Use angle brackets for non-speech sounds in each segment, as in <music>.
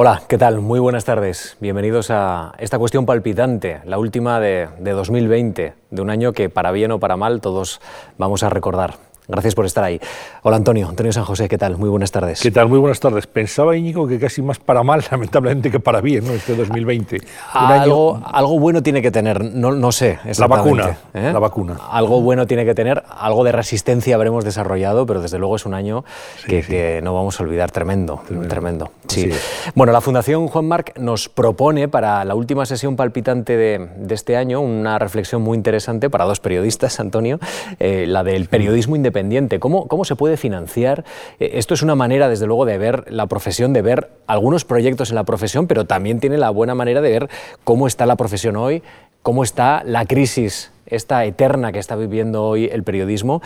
Hola, ¿qué tal? Muy buenas tardes. Bienvenidos a esta cuestión palpitante, la última de, de 2020, de un año que para bien o para mal todos vamos a recordar. Gracias por estar ahí. Hola Antonio, Antonio San José, ¿qué tal? Muy buenas tardes. ¿Qué tal? Muy buenas tardes. Pensaba Íñigo que casi más para mal, <laughs> lamentablemente, que para bien, ¿no? Este 2020. Algo, algo, bueno tiene que tener, no, no sé La vacuna, ¿eh? la vacuna. Algo bueno tiene que tener, algo de resistencia habremos desarrollado, pero desde luego es un año que, sí. que, no vamos a olvidar, tremendo, tremendo. tremendo. Sí. Bueno, la Fundación Juan Marc nos propone para la última sesión palpitante de, de este año una reflexión muy interesante para dos periodistas, <laughs> Antonio, eh, la del periodismo independiente ¿Cómo, ¿Cómo se puede financiar? Eh, esto es una manera, desde luego, de ver la profesión, de ver algunos proyectos en la profesión, pero también tiene la buena manera de ver cómo está la profesión hoy, cómo está la crisis esta eterna que está viviendo hoy el periodismo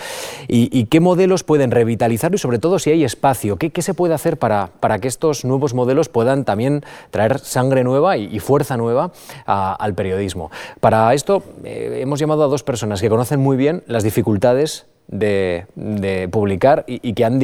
y, qué modelos pueden revitalizarlo y sobre todo si hay espacio, qué, qué se puede hacer para, para, que estos nuevos modelos puedan también traer sangre nueva y, fuerza nueva al periodismo. Para esto eh, hemos llamado a dos personas que conocen muy bien las dificultades de, de, publicar y, y que han,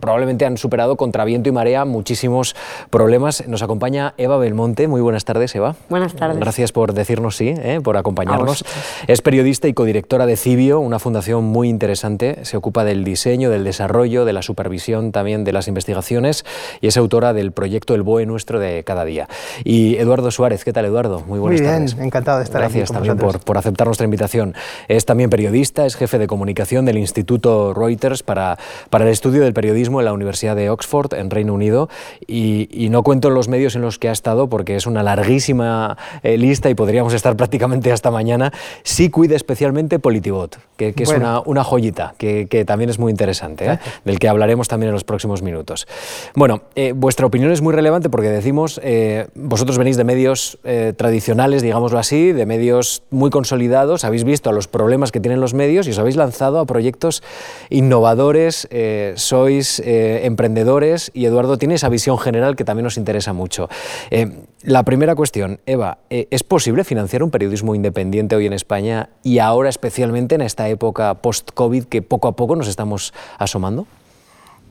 probablemente han superado contra viento y marea muchísimos problemas. Nos acompaña Eva Belmonte. Muy buenas tardes, Eva. Buenas tardes. Gracias por decirnos sí, ¿eh? por acompañarnos. Es periodista y codirectora de Cibio, una fundación muy interesante. Se ocupa del diseño, del desarrollo, de la supervisión también de las investigaciones y es autora del proyecto El BOE Nuestro de cada día. Y Eduardo Suárez, ¿qué tal Eduardo? Muy buenas muy bien, tardes. encantado de estar Gracias aquí. Gracias también por, por, aceptar nuestra invitación. Es también periodista, es jefe de comunicación del Instituto Reuters para, para el estudio del periodismo en la Universidad de Oxford, en Reino Unido, y, y no cuento los medios en los que ha estado porque es una larguísima eh, lista y podríamos estar <laughs> prácticamente hasta mañana. Sí cuida especialmente Politibot, que, que es bueno. una, una, joyita, que, que, también es muy interesante, ¿eh? del que hablaremos también en los próximos minutos. Bueno, eh, vuestra opinión es muy relevante porque decimos, vosotros venís de medios tradicionales, digámoslo así, de medios muy consolidados, habéis visto los problemas que tienen los medios y os habéis lanzado a proyectos innovadores, eh, sois eh, emprendedores y Eduardo tiene esa visión general que también nos interesa mucho. Eh, la primera cuestión, Eva, ¿es posible financiar un periodismo independiente hoy en España y ahora especialmente en esta época post-COVID que poco a poco nos estamos asomando?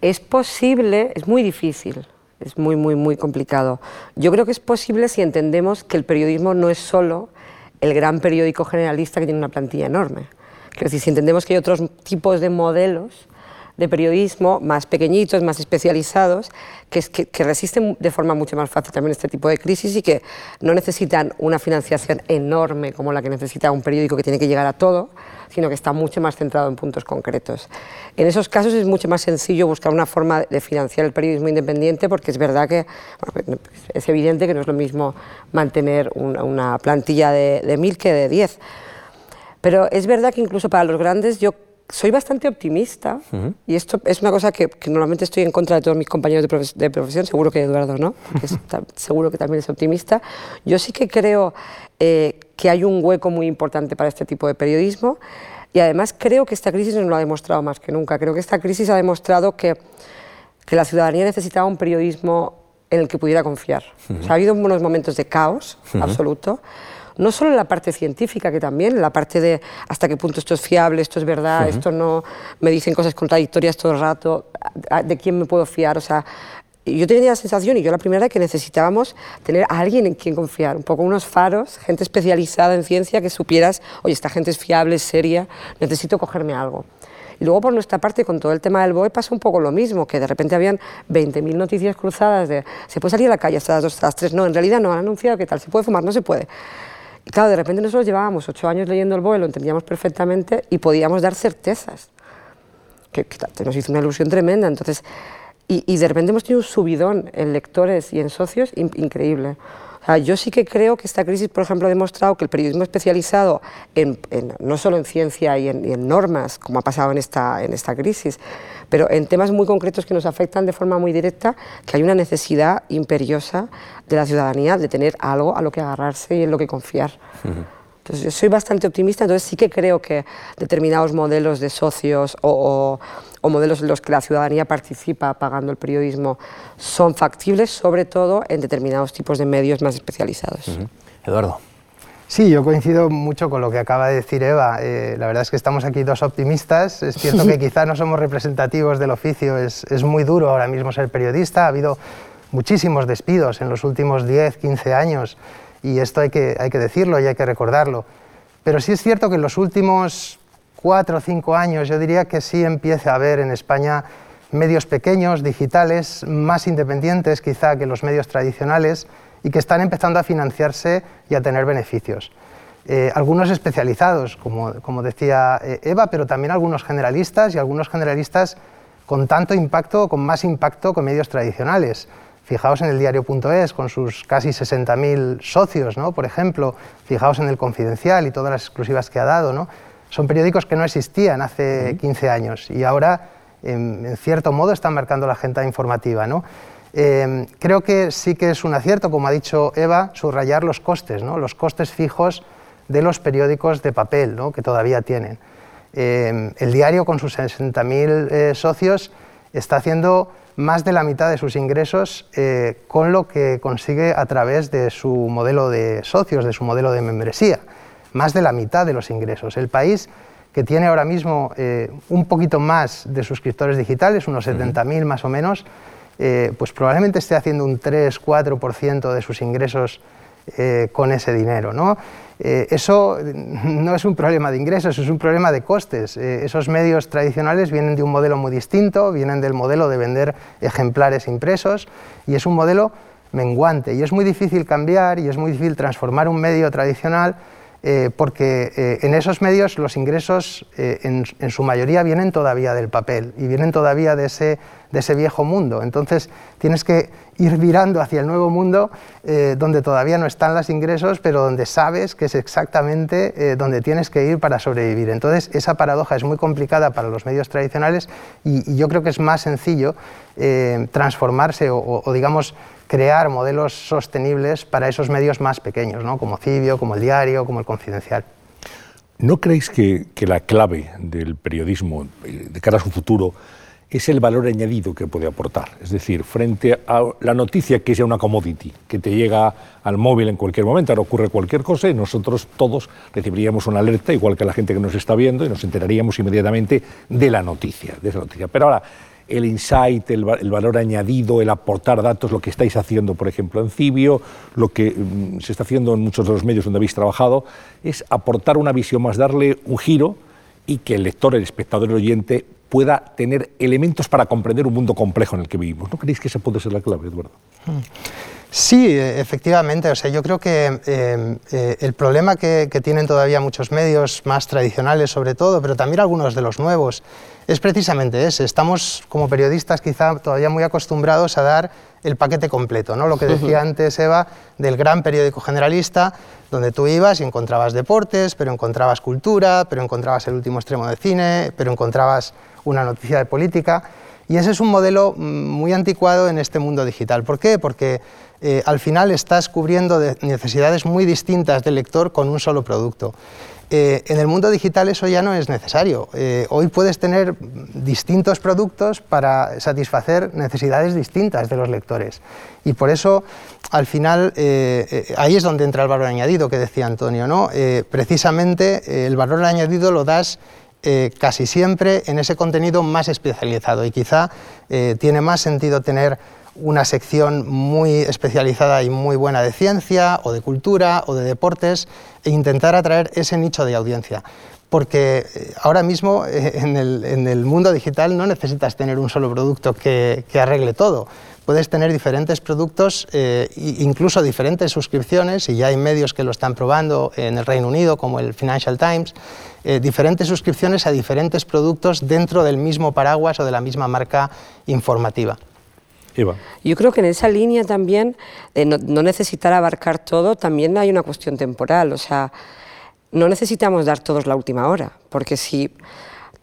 Es posible, es muy difícil, es muy, muy, muy complicado. Yo creo que es posible si entendemos que el periodismo no es solo el gran periódico generalista que tiene una plantilla enorme. Es decir, si entendemos que hay otros tipos de modelos de periodismo más pequeñitos, más especializados, que, que, que, resisten de forma mucho más fácil también este tipo de crisis y que no necesitan una financiación enorme como la que necesita un periódico que tiene que llegar a todo, sino que está mucho más centrado en puntos concretos. En esos casos es mucho más sencillo buscar una forma de financiar el periodismo independiente porque es verdad que bueno, es evidente que no es lo mismo mantener una, una plantilla de, de mil que de diez. Pero es verdad que incluso para los grandes yo soy bastante optimista uh -huh. y esto es una cosa que, que, normalmente estoy en contra de todos mis compañeros de, profe de profesión, seguro que Eduardo no, es, <laughs> seguro que también es optimista. Yo sí que creo eh, que hay un hueco muy importante para este tipo de periodismo y además creo que esta crisis nos lo ha demostrado más que nunca. Creo que esta crisis ha demostrado que, que la ciudadanía necesitaba un periodismo en el que pudiera confiar. Uh -huh. o sea, ha habido unos momentos de caos uh -huh. absoluto no solo en la parte científica, que también, en la parte de hasta qué punto esto es fiable, esto es verdad, uh -huh. esto no, me dicen cosas contradictorias todo el rato, de quién me puedo fiar, o sea, yo tenía la sensación, y yo la primera, que necesitábamos tener a alguien en quien confiar, un poco unos faros, gente especializada en ciencia, que supieras, oye, esta gente es fiable, es seria, necesito cogerme algo. Y luego por nuestra parte, con todo el tema del BOE, pasa un poco lo mismo, que de repente habían 20.000 noticias cruzadas de, ¿se puede salir a la calle hasta las 2, hasta las 3? No, en realidad no, han anunciado que tal, ¿se puede fumar? No se puede. Claro, de repente nosotros llevábamos ocho años leyendo el BOE, lo entendíamos perfectamente y podíamos dar certezas, que, que nos hizo una ilusión tremenda. Entonces, y, y, de repente hemos tenido un subidón en lectores y en socios in, increíble. O sea, yo sí que creo que esta crisis, por ejemplo, ha demostrado que el periodismo especializado, en, en, no solo en ciencia y en, y en, normas, como ha pasado en esta, en esta crisis, pero en temas muy concretos que nos afectan de forma muy directa, que hay una necesidad imperiosa de la ciudadanía de tener algo a lo que agarrarse y en lo que confiar. Uh -huh. Entonces, yo soy bastante optimista, entonces sí que creo que determinados modelos de socios o, o, o, modelos en los que la ciudadanía participa pagando el periodismo son factibles, sobre todo en determinados tipos de medios más especializados. Uh -huh. Eduardo. Sí, yo coincido mucho con lo que acaba de decir Eva. Eh, la verdad es que estamos aquí dos optimistas. Es cierto que <laughs> quizá no somos representativos del oficio, es, es muy duro ahora mismo ser periodista. Ha habido muchísimos despidos en los últimos 10, 15 años, y esto hay que, hay que decirlo y hay que recordarlo. Pero sí es cierto que en los últimos cuatro o cinco años yo diría que sí empieza a haber en España medios pequeños, digitales, más independientes quizá que los medios tradicionales y que están empezando a financiarse y a tener beneficios. Eh, algunos especializados, como, como decía eh, Eva, pero también algunos generalistas y algunos generalistas con tanto impacto con más impacto que medios tradicionales. Fijaos en el diario.es con sus casi 60.000 socios, ¿no? por ejemplo, fijaos en el Confidencial y todas las exclusivas que ha dado. ¿no? Son periódicos que no existían hace 15 años y ahora, en, cierto modo, están marcando la agenda informativa. ¿no? Eh, creo que sí que es un acierto, como ha dicho Eva, subrayar los costes, ¿no? los costes fijos de los periódicos de papel ¿no? que todavía tienen. Eh, el diario, con sus 60.000 eh, socios, está haciendo más de la mitad de sus ingresos eh, con lo que consigue a través de su modelo de socios, de su modelo de membresía. Más de la mitad de los ingresos. El país que tiene ahora mismo un poquito más de suscriptores digitales, unos 70.000 más o menos, pues probablemente esté haciendo un 3-4% de sus ingresos con ese dinero. ¿no? Eh, eso <laughs> no es un problema de ingresos, es un problema de costes. Eh, esos medios tradicionales vienen de un modelo muy distinto, vienen del modelo de vender ejemplares impresos y es un modelo menguante y es muy difícil cambiar y es muy difícil transformar un medio tradicional eh, porque en esos medios los ingresos en, su mayoría vienen todavía del papel y vienen todavía de ese, de ese viejo mundo. Entonces tienes que ir virando hacia el nuevo mundo eh, donde todavía no están los ingresos, pero donde sabes que es exactamente eh, donde tienes que ir para sobrevivir. Entonces, esa paradoja es muy complicada para los medios tradicionales y, yo creo que es más sencillo eh, transformarse o, digamos, crear modelos sostenibles para esos medios más pequeños, ¿no? como Cibio, como el Diario, como el Confidencial. ¿No creéis que, que la clave del periodismo de cara a su futuro es el valor añadido que puede aportar. Es decir, frente a la noticia que es ya una commodity, que te llega al móvil en cualquier momento, ahora ocurre cualquier cosa y nosotros todos recibiríamos una alerta, igual que la gente que nos está viendo, y nos enteraríamos inmediatamente de la noticia. De esa noticia. Pero ahora, el insight, el, valor añadido, el aportar datos, lo que estáis haciendo, por ejemplo, en Cibio, lo que mm, se está haciendo en muchos de los medios donde habéis trabajado, es aportar una visión más, darle un giro y que el lector, el espectador, el oyente pueda tener elementos para comprender un mundo complejo en el que vivimos. ¿No creéis que esa puede ser la clave, Eduardo? Sí, efectivamente. O sea, yo creo que eh, eh, el problema que, tienen todavía muchos medios, más tradicionales sobre todo, pero también algunos de los nuevos, es precisamente ese. Estamos como periodistas quizá todavía muy acostumbrados a dar el paquete completo, ¿no? Lo que decía antes Eva del gran periódico generalista, donde tú ibas y encontrabas deportes, pero encontrabas cultura, pero encontrabas el último extremo de cine, pero encontrabas una noticia de política. Y ese es un modelo mm, muy anticuado en este mundo digital. ¿Por qué? Porque eh, al final estás cubriendo necesidades muy distintas del lector con un solo producto. Eh, en el mundo digital eso ya no es necesario. Eh, hoy puedes tener distintos productos para satisfacer necesidades distintas de los lectores. Y por eso, al final, ahí es donde entra el valor añadido que decía Antonio. ¿no? precisamente el valor añadido lo das eh, casi siempre en ese contenido más especializado y quizá eh, tiene más sentido tener una sección muy especializada y muy buena de ciencia o de cultura o de deportes e intentar atraer ese nicho de audiencia. Porque eh, ahora mismo <laughs> en el, mundo digital no necesitas tener un solo producto que arregle todo puedes tener diferentes productos, e incluso diferentes suscripciones, y ya hay medios que lo están probando en el Reino Unido, como el Financial Times, eh, diferentes suscripciones a diferentes productos dentro del mismo paraguas o de la misma marca informativa. Yo creo que en esa línea también, de no, no, necesitar abarcar todo, también hay una cuestión temporal. O sea, no necesitamos dar todos la última hora, porque si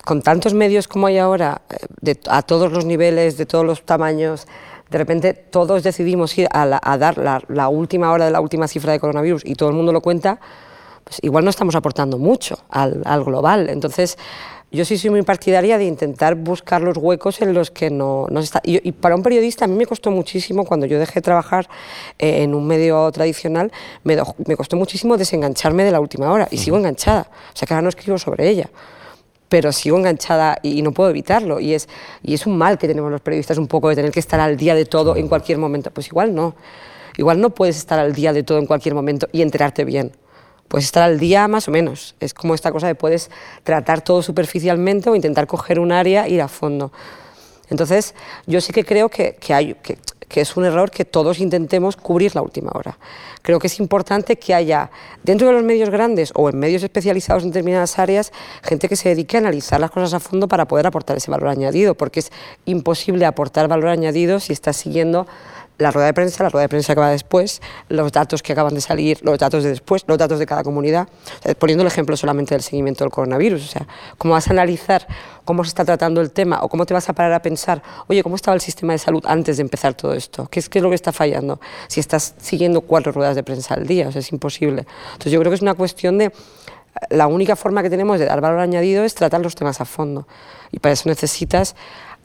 con tantos medios como hay ahora, eh, a todos los niveles, de todos los tamaños, de repente todos decidimos ir a, dar la, última hora de la última cifra de coronavirus y todo el mundo lo cuenta, pues igual no estamos aportando mucho al, global. Entonces, yo sí soy muy partidaria de intentar buscar los huecos en los que no, no está. Y, para un periodista a mí me costó muchísimo, cuando yo dejé de trabajar eh, en un medio tradicional, me, me, costó muchísimo desengancharme de la última hora y sigo enganchada. O sea que ahora no escribo sobre ella pero sigo enganchada y, no puedo evitarlo. Y es, y es un mal que tenemos los periodistas un poco de tener que estar al día de todo en cualquier momento. Pues igual no. Igual no puedes estar al día de todo en cualquier momento y enterarte bien. Puedes estar al día más o menos. Es como esta cosa de puedes tratar todo superficialmente o intentar coger un área e ir a fondo. Entonces, yo sí que creo que, que hay, que, que es un error que todos intentemos cubrir la última hora. Creo que es importante que haya dentro de los medios grandes o en medios especializados en determinadas áreas gente que se dedique a analizar las cosas a fondo para poder aportar ese valor añadido, porque es imposible aportar valor añadido si estás siguiendo la rueda de prensa, la rueda de prensa que va después, los datos que acaban de salir, los datos de después, los datos de cada comunidad. poniendo el ejemplo solamente del seguimiento del coronavirus, o sea, cómo vas a analizar cómo se está tratando el tema o cómo te vas a parar a pensar, oye, ¿cómo estaba el sistema de salud antes de empezar todo esto? ¿Qué es, qué es lo que está fallando? Si estás siguiendo cuatro ruedas de prensa al día, o sea, es imposible. Entonces yo creo que es una cuestión de la única forma que tenemos de dar valor añadido es tratar los temas a fondo. Y para eso necesitas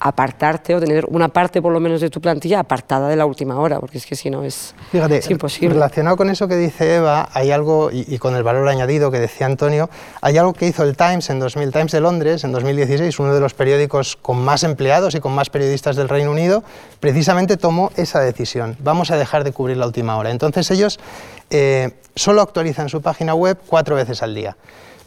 apartarte o tener una parte por lo menos de tu plantilla apartada de la última hora, porque es que si no es, Fíjate, es imposible. Relacionado con eso que dice Eva, hay algo, y, con el valor añadido que decía Antonio, hay algo que hizo el Times en 2000, Times de Londres en 2016, uno de los periódicos con más empleados y con más periodistas del Reino Unido, precisamente tomó esa decisión. Vamos a dejar de cubrir la última hora. Entonces ellos eh, solo actualizan su página web cuatro veces al día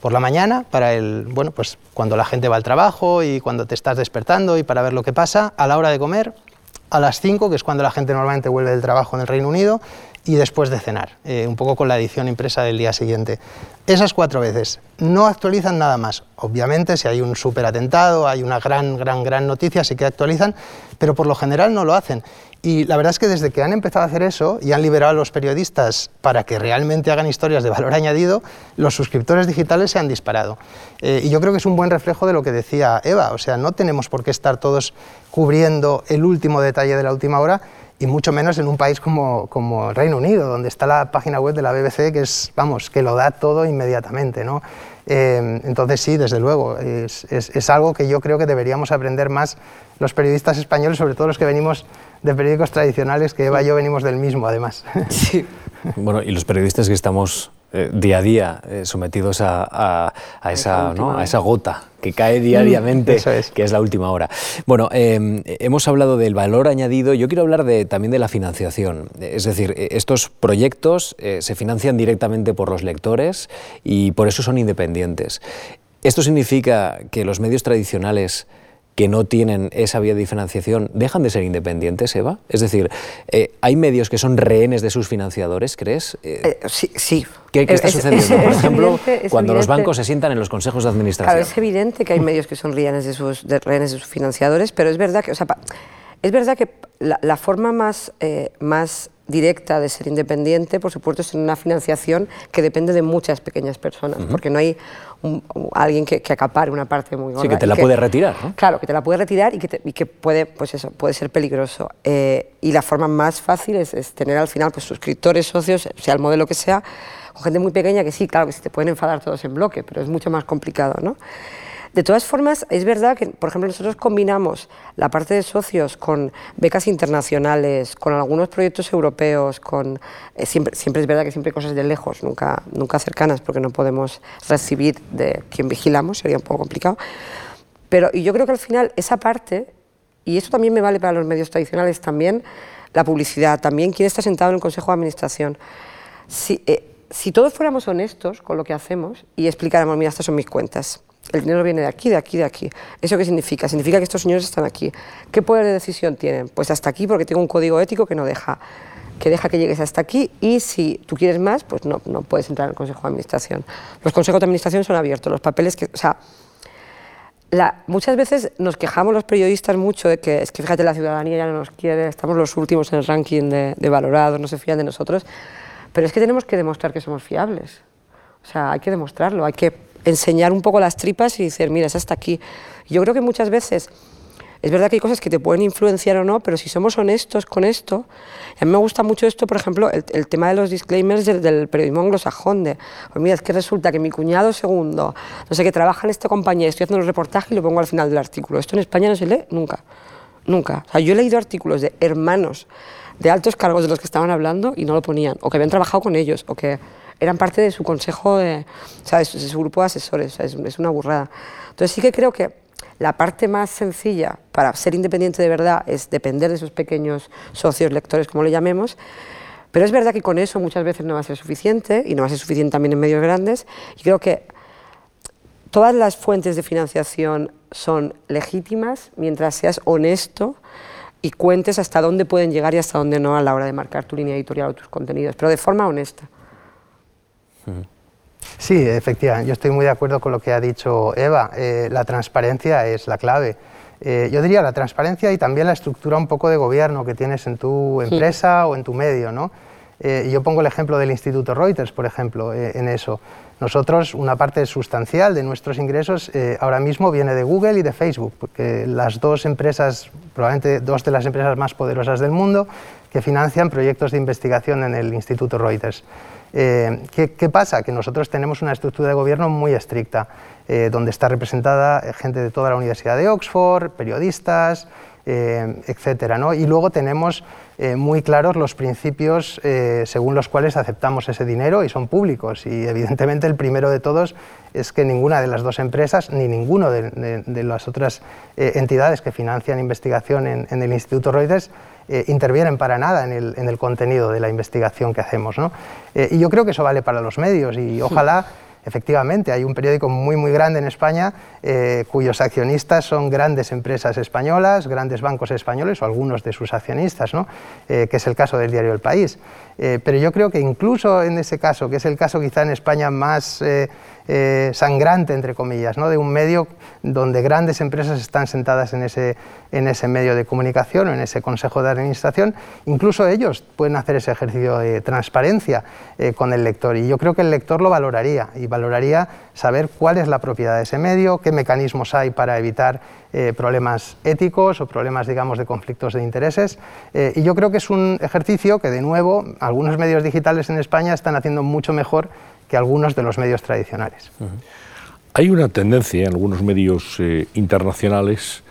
por la mañana, para el, bueno, pues cuando la gente va al trabajo y cuando te estás despertando y para ver lo que pasa, a la hora de comer, a las 5, que es cuando la gente normalmente vuelve del trabajo en el Reino Unido, y después de cenar, eh, un poco con la edición impresa del día siguiente. Esas cuatro veces. No actualizan nada más. Obviamente, si hay un súper atentado, hay una gran, gran, gran noticia, sí que actualizan, pero por lo general no lo hacen. Y la verdad es que desde que han empezado a hacer eso y han liberado a los periodistas para que realmente hagan historias de valor <laughs> añadido, los suscriptores digitales se han disparado. Eh, y yo creo que es un buen reflejo de lo que decía Eva, o sea, no tenemos por qué estar todos cubriendo el último detalle de la última hora, y mucho menos en un país como, como, Reino Unido, donde está la página web de la BBC, que es, vamos, que lo da todo inmediatamente, ¿no? Eh, entonces sí, desde luego, es, es, algo que yo creo que deberíamos aprender más los periodistas españoles, sobre todo los que venimos de periódicos tradicionales, que Eva y yo venimos del mismo, además. <laughs> Sí. Bueno, y los periodistas que estamos eh, día a día eh, sometidos a, a, esa, ¿no? a, esa, gota que cae diariamente, que es la última hora. Bueno, em, hemos hablado del valor añadido, yo quiero hablar de, también de la financiación. Es decir, eh, estos proyectos se financian directamente por los lectores y por eso son independientes. ¿Esto significa que los medios tradicionales que no tienen esa vía de financiación dejan de ser independientes, Eva? Es decir, eh, ¿hay medios que son rehenes de sus financiadores, crees? Eh, eh, sí, sí. ¿Qué, está sucediendo? Por ejemplo, cuando los bancos se sientan en los consejos de administración. Claro, es evidente que hay medios que son rehenes de sus, rehenes de sus financiadores, pero es verdad que, o sea, es verdad que la, forma más, más directa de ser independiente, por supuesto, es una financiación que depende de muchas pequeñas personas, porque no hay alguien que, acapare una parte muy gorda. Sí, que te la puede retirar, ¿no? Claro, que te la puede retirar y que, y que puede, pues eso, puede ser peligroso. Eh, y la forma más fácil es, es, tener al final pues, suscriptores, socios, sea el modelo que sea, con gente muy pequeña que sí, claro, que se te pueden enfadar todos en bloque, pero es mucho más complicado, ¿no? De todas formas, es verdad que, por ejemplo, nosotros combinamos la parte de socios con becas internacionales, con algunos proyectos europeos, con eh, siempre, siempre es verdad que siempre cosas de lejos, nunca, nunca cercanas, porque no podemos recibir de quien vigilamos, sería un poco complicado. Pero y yo creo que al final esa parte, y eso también me vale para los medios tradicionales también, la publicidad, también quien está sentado en el Consejo de Administración. Si, eh, si todos fuéramos honestos con lo que hacemos y explicáramos, mira, estas son mis cuentas, el dinero viene de aquí, de aquí, de aquí. ¿Eso qué significa? Significa que estos señores están aquí. ¿Qué poder de decisión tienen? Pues hasta aquí porque tengo un código ético que no deja que deja que llegues hasta aquí y si tú quieres más, pues no, no puedes entrar en el Consejo de Administración. Los consejos de administración son abiertos, los papeles que... O sea, muchas veces nos quejamos los periodistas mucho de que es que fíjate la ciudadanía ya no nos quiere, estamos los últimos en el ranking de, de valorados, no se fían de nosotros, pero es que tenemos que demostrar que somos fiables. O sea, hay que demostrarlo, hay que enseñar un poco las tripas y decir, mira, es hasta aquí. Yo creo que muchas veces es verdad que hay cosas que te pueden influenciar o no, pero si somos honestos con esto, a mí me gusta mucho esto, por ejemplo, el, tema de los disclaimers del, periodismo anglosajón, de, pues mira, es que resulta que mi cuñado segundo, no sé, que trabaja en esta compañía, estoy haciendo un reportaje y lo pongo al final del artículo. Esto en España no se lee nunca, nunca. O sea, yo he leído artículos de hermanos de altos cargos de los que estaban hablando y no lo ponían, o que habían trabajado con ellos, o que eran parte de su consejo, de, ¿sabes? de su grupo de asesores, es, es una burrada. Entonces sí que creo que la parte más sencilla para ser independiente de verdad es depender de esos pequeños socios lectores, como le llamemos, pero es verdad que con eso muchas veces no va a ser suficiente y no va a ser suficiente también en medios grandes. Y creo que todas las fuentes de financiación son legítimas mientras seas honesto y cuentes hasta dónde pueden llegar y hasta dónde no a la hora de marcar tu línea editorial o tus contenidos, pero de forma honesta. Sí, efectivamente, yo estoy muy de acuerdo con lo que ha dicho Eva. Eh, la transparencia es la clave. Eh, yo diría la transparencia y también la estructura un poco de gobierno que tienes en tu empresa o en tu medio. ¿no? Eh, yo pongo el ejemplo del Instituto Reuters, por ejemplo, en eso. Nosotros, una parte sustancial de nuestros ingresos ahora mismo viene de Google y de Facebook, porque las dos empresas, probablemente dos de las empresas más poderosas del mundo, que financian proyectos de investigación en el Instituto Reuters. Eh, ¿qué, pasa? Que nosotros tenemos una estructura de gobierno muy estricta, eh, donde está representada eh, gente de toda la Universidad de Oxford, periodistas, etcétera, ¿no? Y luego tenemos muy claros los principios según los cuales aceptamos ese dinero y son públicos. Y evidentemente el primero de todos es que ninguna de las dos empresas ni ninguno de, las otras entidades que financian investigación en, en el Instituto Reuters eh, intervienen para nada en el, en el, contenido de la investigación que hacemos. ¿no? Eh, y yo creo que eso vale para los medios y ojalá... Efectivamente, hay un periódico muy, muy grande en España eh, cuyos accionistas son grandes empresas españolas, grandes bancos españoles o algunos de sus accionistas, ¿no? que es el caso del diario El País. pero yo creo que incluso en ese caso, que es el caso quizá en España más eh, sangrante, entre comillas, ¿no? de un medio donde grandes empresas están sentadas en ese, en ese medio de comunicación o en ese consejo de administración. Incluso ellos pueden hacer ese ejercicio de transparencia eh, con el lector y yo creo que el lector lo valoraría y valoraría saber cuál es la propiedad de ese medio, qué mecanismos hay para evitar eh, problemas éticos o problemas, digamos, de conflictos de intereses. y yo creo que es un ejercicio que, de nuevo, algunos medios digitales en España están haciendo mucho mejor que algunos de los medios tradicionales. Hay una tendencia en algunos medios eh, internacionales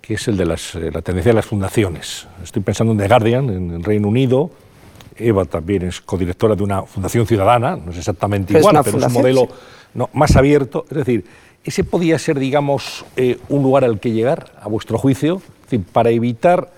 que es el de las, eh, la tendencia de las fundaciones. Estoy pensando en The Guardian, en el Reino Unido. Eva también es codirectora de una fundación ciudadana, no es exactamente igual, pero es un modelo más abierto. Es decir, ese podía ser, digamos, eh, un lugar al que llegar, a vuestro juicio, para evitar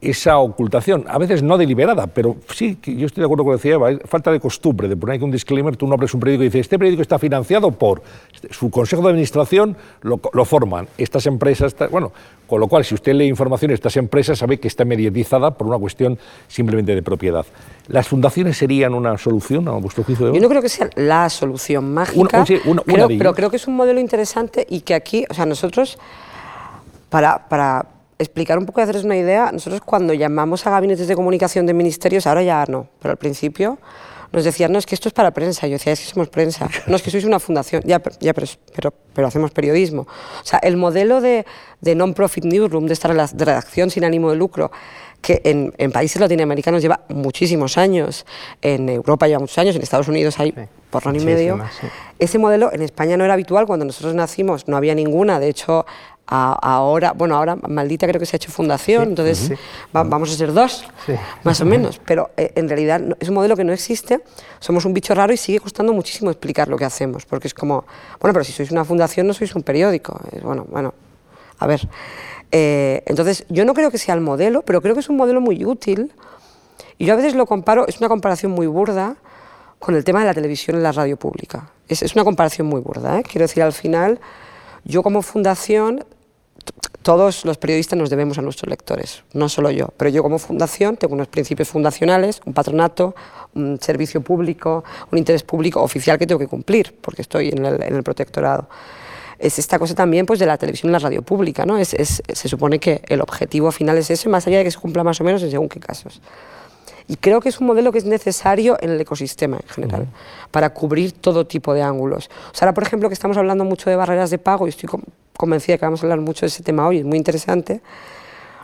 esa ocultación, a veces no deliberada, pero sí, yo estoy de acuerdo con lo que decía Eva, falta de costumbre, de poner aquí un disclaimer, tú no abres un periódico y dices, este periódico está financiado por, su consejo de administración lo, forman estas empresas, bueno, con lo cual si usted lee información de estas empresas sabe que está mediatizada por una cuestión simplemente de propiedad. ¿Las fundaciones serían una solución a vuestro juicio? Yo no creo que sea la solución mágica, pero creo que es un modelo interesante y que aquí, o sea, nosotros, para, para explicar un poco y haceros una idea, nosotros cuando llamamos a gabinetes de comunicación de ministerios, ahora ya no, pero al principio nos decían, no, es que esto es para prensa. Yo decía, es que somos prensa. <laughs> No, es que sois una fundación. Ya, ya pero, pero, pero hacemos periodismo. O sea, el modelo de, de non-profit newsroom, de esta redacción sin ánimo de lucro, que en, en, países latinoamericanos lleva muchísimos años, en Europa lleva muchos años, en Estados Unidos hay por año y medio. Ese modelo en España no era habitual, cuando nosotros nacimos no había ninguna, de hecho ahora, bueno, ahora Maldita creo que se ha hecho fundación, entonces vamos a ser dos, más o menos, <laughs> pero eh, en realidad es un modelo que no existe, somos un bicho raro y sigue costando muchísimo explicar lo que hacemos, porque es como, bueno, pero si sois una fundación no sois un periódico, bueno, bueno, a ver. Eh, entonces, yo no creo que sea el modelo, pero creo que es un modelo muy útil, y yo a veces lo comparo, es una comparación muy burda, con el tema de la televisión y la radio pública. Es, es una comparación muy burda, ¿eh? quiero decir, al final, yo como fundación todos los periodistas nos debemos a nuestros lectores, no solo yo, pero yo como fundación tengo unos principios fundacionales, un patronato, un servicio público, un interés público oficial que tengo que cumplir, porque estoy en el, protectorado. Es esta cosa también pues, de la televisión y la radio pública, ¿no? Es, se supone que el objetivo final es ese, más allá de que se cumpla más o menos en según qué casos. Y creo que es un modelo que es necesario en el ecosistema en general, para cubrir todo tipo de ángulos. O sea, ahora, por ejemplo, que estamos hablando mucho de barreras de pago, y estoy convencida que vamos a hablar mucho de ese tema hoy, es muy interesante,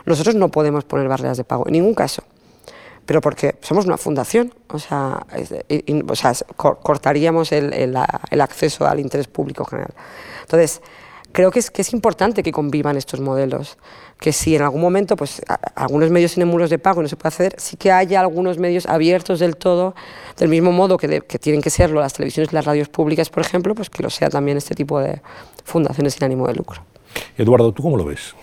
nosotros no podemos poner barreras de pago, en ningún caso. Pero porque somos una fundación, o sea, o sea cortaríamos el, el, acceso al interés público general. Entonces, creo que es, que es importante que convivan estos modelos. Que si en algún momento pues, algunos medios tienen muros de pago y no se puede acceder, sí que haya algunos medios abiertos del todo, del mismo modo que, que tienen que serlo las televisiones y las radios públicas, por ejemplo, pues que lo sea también este tipo de fundaciones sin ánimo de lucro. Eduardo, ¿tú cómo lo ves?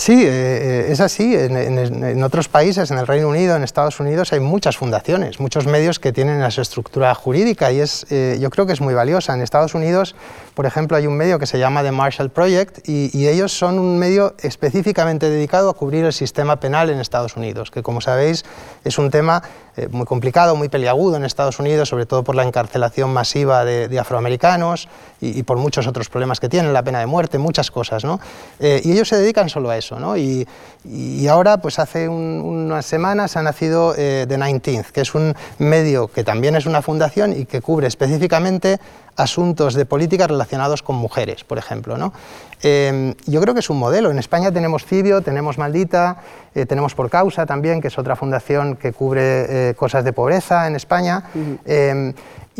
Sí, eh, eh, es así. En, otros países, en el Reino Unido, en Estados Unidos, hay muchas fundaciones, muchos medios que tienen esa estructura jurídica y es, eh, yo creo que es muy valiosa. En Estados Unidos, por ejemplo, hay un medio que se llama The Marshall Project y, y, ellos son un medio específicamente dedicado a cubrir el sistema penal en Estados Unidos, que como sabéis es un tema eh, muy complicado, muy peliagudo en Estados Unidos, sobre todo por la encarcelación masiva de, afroamericanos y, por muchos otros problemas que tienen, la pena de muerte, muchas cosas. ¿no? Eh, y ellos se dedican solo a eso. Y, ahora, pues hace unas semanas, ha nacido eh, The 19th, que es un medio que también es una fundación y que cubre específicamente asuntos de política relacionados con mujeres, por ejemplo. ¿no? Em, yo creo que es un modelo. En España tenemos Cibio, tenemos Maldita, eh, tenemos Por Causa también, que es otra fundación que cubre eh, cosas de pobreza en España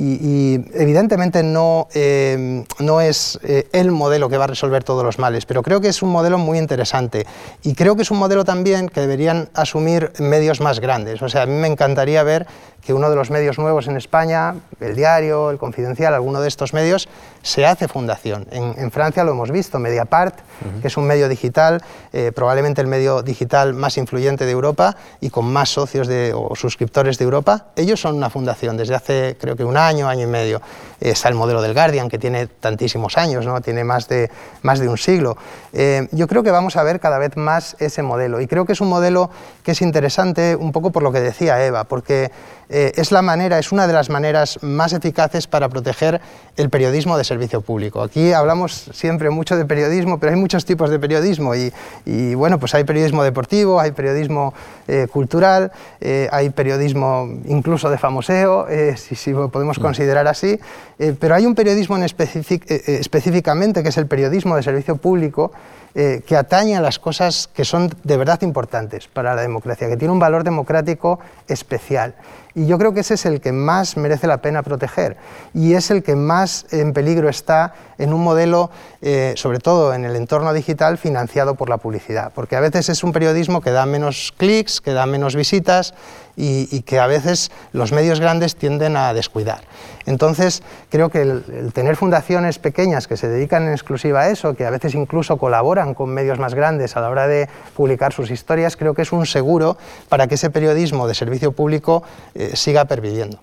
y, evidentemente no, eh, no es eh, el modelo que va a resolver todos los males, pero creo que es un modelo muy interesante y creo que es un modelo también que deberían asumir medios más grandes. O sea, a mí me encantaría ver que uno de los medios nuevos en España, el diario, el confidencial, alguno de estos medios, se hace fundación. En, Francia lo hemos visto, Mediapart, que es un medio digital, eh, probablemente el medio digital más influyente de Europa y con más socios de, o suscriptores de Europa, ellos son una fundación desde hace creo que un año, año y medio. está el modelo del Guardian, que tiene tantísimos años, ¿no? tiene más de, más de un siglo. Eh, yo creo que vamos a ver cada vez más ese modelo y creo que es un modelo que es interesante un poco por lo que decía Eva, porque eh, es la manera, es una de las maneras más eficaces para proteger el periodismo de servicio público. Aquí hablamos siempre mucho de periodismo, pero hay muchos tipos de periodismo y, bueno, pues hay periodismo deportivo, hay periodismo eh, cultural, eh, hay periodismo incluso de famoseo, si, si, lo podemos mm. considerar así, pero hay un periodismo en específicamente que es el periodismo de servicio público que atañe a las cosas que son de verdad importantes para la democracia, que tiene un valor democrático especial. Y yo creo que ese es el que más merece la pena proteger y es el que más en peligro está en un modelo, eh, sobre todo en el entorno digital, financiado por la publicidad. Porque a veces es un periodismo que da menos clics, que da menos visitas y, que a veces los medios grandes tienden a descuidar. Entonces, creo que el, tener fundaciones pequeñas que se dedican en exclusiva a eso, que a veces incluso colaboran con medios más grandes a la hora de publicar sus historias, creo que es un seguro para que ese periodismo de servicio público eh, siga perviviendo.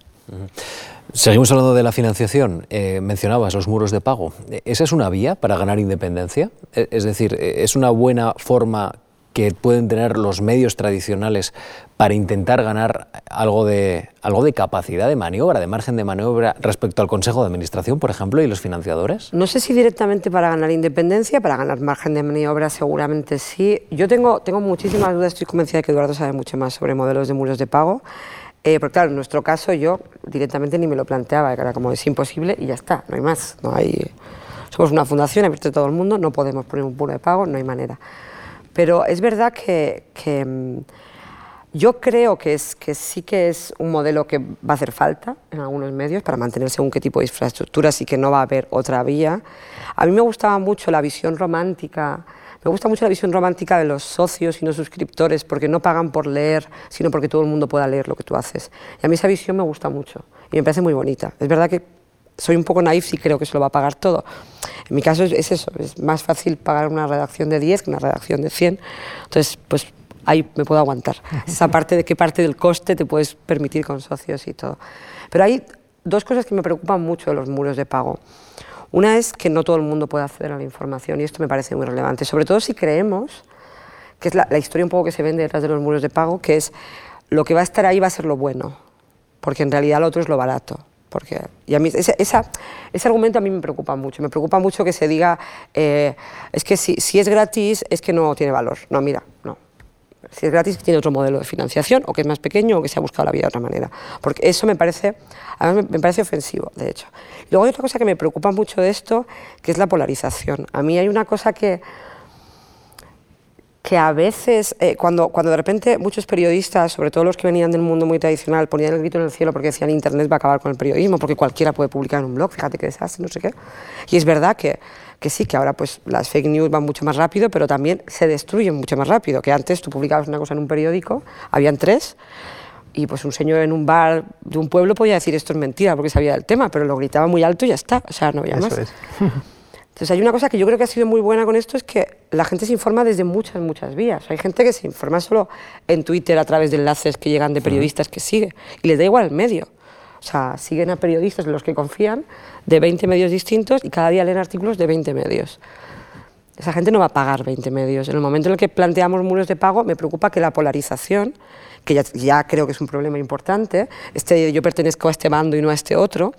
Seguimos hablando de la financiación. Eh, mencionabas los muros de pago. ¿Esa es una vía para ganar independencia? Es decir, ¿es una buena forma que pueden tener los medios tradicionales para intentar ganar algo de, algo de capacidad de maniobra, de margen de maniobra respecto al Consejo de Administración, por ejemplo, y los financiadores? No sé si directamente para ganar independencia, para ganar margen de maniobra seguramente sí. Yo tengo, tengo muchísimas dudas, estoy convencida de que Eduardo sabe mucho más sobre modelos de muros de pago. Eh, porque claro, en nuestro caso yo directamente ni me lo planteaba, era como es imposible y ya está, no hay más. No hay... Somos una fundación abierta a todo el mundo, no podemos poner un muro de pago, no hay manera. Pero es verdad que, mm, yo creo que, es, que sí que es un modelo que va a hacer falta en algunos medios para mantener según qué tipo de infraestructuras y que no va a haber otra vía. A mí me gustaba mucho la visión romántica, me gusta mucho la visión romántica de los socios y no suscriptores, porque no pagan por leer, sino porque todo el mundo pueda leer lo que tú haces. Y a mí esa visión me gusta mucho y me parece muy bonita. Es verdad que soy un poco naif y creo que se lo va a pagar todo. En mi caso es, eso, es más fácil pagar una redacción de 10 que una redacción de 100. Entonces, pues ahí me puedo aguantar. <laughs> Esa parte de qué parte del coste te puedes permitir con socios y todo. Pero hay dos cosas que me preocupan mucho de los muros de pago. Una es que no todo el mundo puede acceder a la información y esto me parece muy relevante, sobre todo si creemos, que es la, historia un poco que se vende detrás de los muros de pago, que es lo que va a estar ahí va a ser lo bueno, porque en realidad lo otro es lo barato. Porque, y a mí, ese, ese argumento a mí me preocupa mucho. Me preocupa mucho que se diga, eh, es que si, si, es gratis, es que no tiene valor. No, mira, no. Si es gratis, tiene otro modelo de financiación, o que es más pequeño, o que se ha buscado la vida de otra manera. Porque eso me parece, además me, parece ofensivo, de hecho. Luego hay otra cosa que me preocupa mucho de esto, que es la polarización. A mí hay una cosa que que a veces, eh, cuando, cuando de repente muchos periodistas, sobre todo los que venían del mundo muy tradicional, ponían el grito en el cielo porque decían Internet va a acabar con el periodismo, porque cualquiera puede publicar en un blog, fíjate qué desastre, no sé qué. Y es verdad que, que sí, que ahora pues las fake news van mucho más rápido, pero también se destruyen mucho más rápido, que antes tú publicabas una cosa en un periódico, habían tres, y pues un señor en un bar de un pueblo podía decir esto es mentira porque sabía del tema, pero lo gritaba muy alto y ya está, o sea, no había más. <laughs> Entonces hay una cosa que yo creo que ha sido muy buena con esto, es que la gente se informa desde muchas, muchas vías. Hay gente que se informa solo en Twitter a través de enlaces que llegan de periodistas que sigue y les da igual el medio. O sea, siguen a periodistas en los que confían de 20 medios distintos y cada día leen artículos de 20 medios. Esa gente no va a pagar 20 medios. En el momento en el que planteamos muros de pago, me preocupa que la polarización que ya, creo que es un problema importante, este, yo pertenezco a este bando y no a este otro,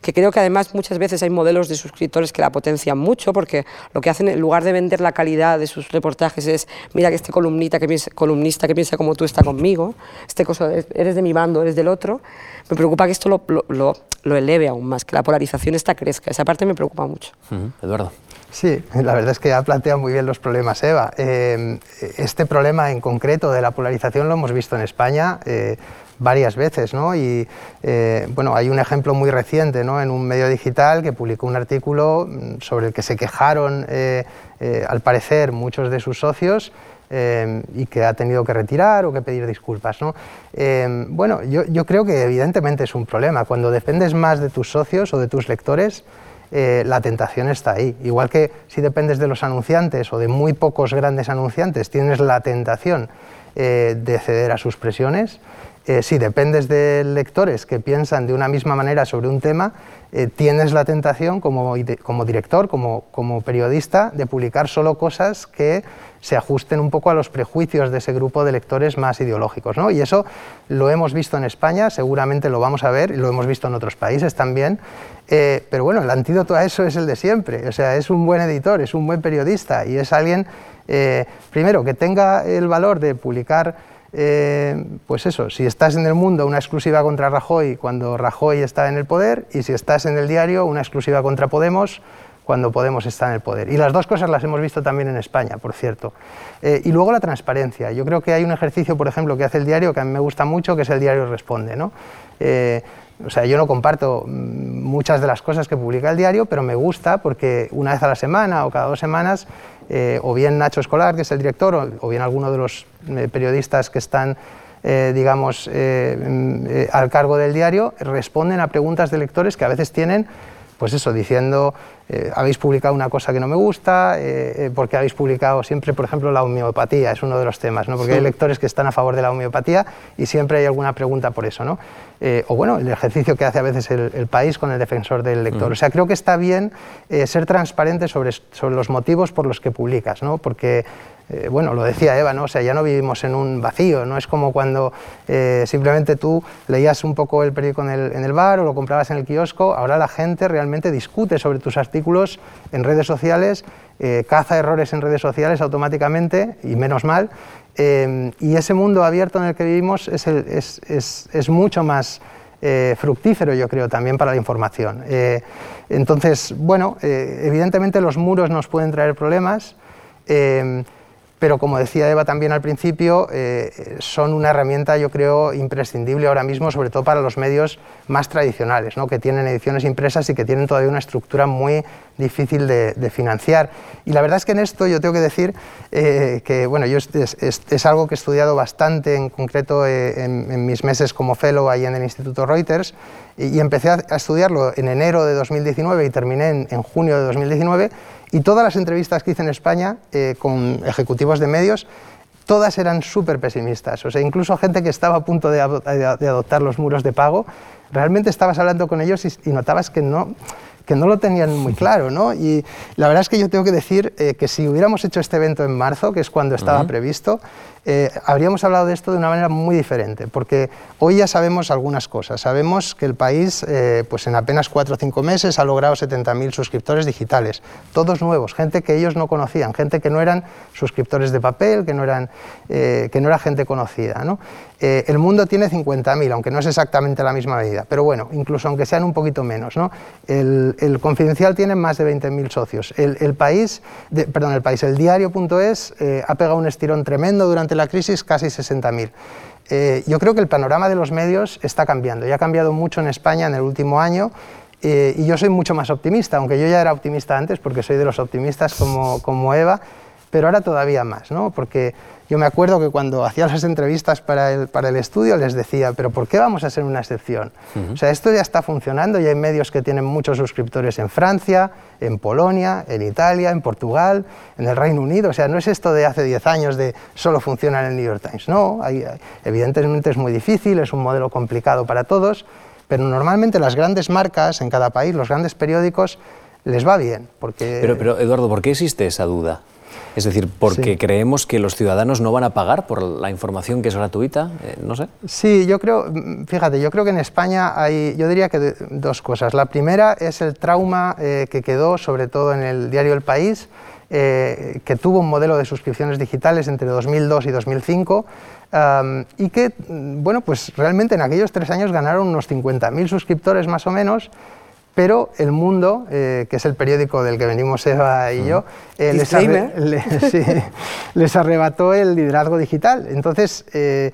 que creo que además muchas veces hay modelos de suscriptores que la potencian mucho, porque lo que hacen en lugar de vender la calidad de sus reportajes es, mira que este columnista que piensa, columnista que piensa como tú está conmigo, este cosa, eres de mi bando, eres del otro, me preocupa que esto lo, lo, lo, eleve aún más, que la polarización esta crezca, esa parte me preocupa mucho. Eduardo. Sí, <laughs> la verdad es que ha planteado muy bien los problemas Eva. Eh, este problema en concreto de la polarización lo hemos visto en España eh, varias veces, ¿no? Y eh, bueno, hay un ejemplo muy reciente, ¿no? En un medio digital que publicó un artículo mm, sobre el que se quejaron, al parecer, muchos de sus socios. y que ha tenido que retirar o que pedir disculpas. ¿no? bueno, yo, yo creo que evidentemente es un problema. Cuando dependes más de tus socios o de tus lectores, eh, la tentación está ahí. Igual que si dependes de los anunciantes o de muy pocos grandes anunciantes, tienes la tentación eh, de ceder a sus presiones. Eh, si dependes de lectores que piensan de una misma manera sobre un tema, tienes la tentación como, director, como, como periodista, de publicar solo cosas que se ajusten un poco a los prejuicios de ese grupo de lectores más ideológicos. ¿no? Y eso lo hemos visto en España, seguramente lo vamos a ver, y lo hemos visto en otros países también. Eh, pero bueno, el antídoto a eso es el de siempre. O sea, es un buen editor, es un buen periodista y es alguien, eh, primero, que tenga el valor de publicar. Eh, pues eso, si estás en el mundo, una exclusiva contra Rajoy cuando Rajoy está en el poder, y si estás en el diario, una exclusiva contra Podemos cuando Podemos está en el poder. Y las dos cosas las hemos visto también en España, por cierto. Eh, y luego la transparencia. Yo creo que hay un ejercicio, por ejemplo, que hace el diario que a mí me gusta mucho, que es el diario Responde. ¿no? Eh, o sea, yo no comparto mm, muchas de las cosas que publica el diario, pero me gusta porque una vez a la semana o cada dos semanas, eh, o bien Nacho Escolar, que es el director, o, bien alguno de los periodistas que están digamos, mm, al cargo del diario, responden a preguntas de lectores que a veces tienen pues eso, diciendo, eh, habéis publicado una cosa que no me gusta, eh, eh, porque habéis publicado siempre, por ejemplo, la homeopatía, es uno de los temas, ¿no? porque hay lectores que están a favor de la homeopatía y siempre hay alguna pregunta por eso. ¿no? o bueno, el ejercicio que hace a veces el, país con el defensor del lector. Mm. O sea, creo que está bien ser transparente sobre, sobre los motivos por los que publicas, ¿no? porque eh, bueno, lo decía Eva, ¿no? O sea, ya no vivimos en un vacío, no es como cuando eh, simplemente tú leías un poco el periódico en el, bar o lo comprabas en el kiosco, ahora la gente realmente discute sobre tus artículos en redes sociales, eh, caza errores en redes sociales automáticamente, y menos mal, y ese mundo abierto en el que vivimos es, es, mucho más... fructífero, yo creo, también para la información. entonces, bueno, evidentemente los muros nos pueden traer problemas pero como decía Eva también al principio, eh, son una herramienta yo creo imprescindible ahora mismo, sobre todo para los medios más tradicionales, ¿no? que tienen ediciones impresas y que tienen todavía una estructura muy difícil de, financiar. Y la verdad es que en esto yo tengo que decir eh, que bueno, yo es, algo que he estudiado bastante en concreto eh, en, mis meses como fellow ahí en el Instituto Reuters y, empecé a, estudiarlo en enero de 2019 y terminé en, en junio de 2019 y todas las entrevistas que hice en España eh, con ejecutivos de medios, todas eran súper pesimistas. O sea, incluso gente que estaba a punto de, adoptar los muros de pago, realmente estabas hablando con ellos y, y notabas que no, que no lo tenían muy claro. ¿no? Y la verdad es que yo tengo que decir eh, que si hubiéramos hecho este evento en marzo, que es cuando estaba previsto, eh, habríamos hablado de esto de una manera muy diferente, porque hoy ya sabemos algunas cosas. Sabemos que el país, eh, pues en apenas cuatro o cinco meses, ha logrado 70.000 suscriptores digitales, todos nuevos, gente que ellos no conocían, gente que no eran suscriptores de papel, que no, eran, que no era gente conocida. ¿no? El mundo tiene 50.000, aunque no es exactamente la misma medida, pero bueno, incluso aunque sean un poquito menos. ¿no? El, el, Confidencial tiene más de 20.000 socios. El, país, perdón, el país, el diario.es eh, ha pegado un estirón tremendo durante la crisis, casi 60.000. Eh, yo creo que el panorama de los medios está cambiando y ha cambiado mucho en España en el último año Eh, y yo soy mucho más optimista, aunque yo ya era optimista antes porque soy de los optimistas como, como Eva, pero ahora todavía más, ¿no? porque yo me acuerdo que cuando hacía las entrevistas para el, para el estudio les decía, pero ¿por qué vamos a ser una excepción? O sea, esto ya está funcionando y hay medios que tienen muchos suscriptores en Francia, en Polonia, en Italia, en Portugal, en el Reino Unido. O sea, no es esto de hace 10 años de solo funciona en el New York Times. No, evidentemente es muy difícil, es un modelo complicado para todos, pero normalmente las grandes marcas en cada país, los grandes periódicos, les va bien. Porque... Pero, pero Eduardo, ¿por qué existe esa duda? Es decir, porque creemos que los ciudadanos no van a pagar por la información que es gratuita, eh, no sé. Sí, yo creo, fíjate, yo creo que en España hay, yo diría que dos cosas. La primera es el trauma eh, que quedó, sobre todo en el diario El País, eh, que tuvo un modelo de suscripciones digitales entre 2002 y 2005 y que, bueno, pues realmente en aquellos tres años ganaron unos 50.000 suscriptores más o menos pero El Mundo, eh, que es el periódico del que venimos Eva y yo, eh, <laughs> les, arrebató el liderazgo digital. Entonces, eh,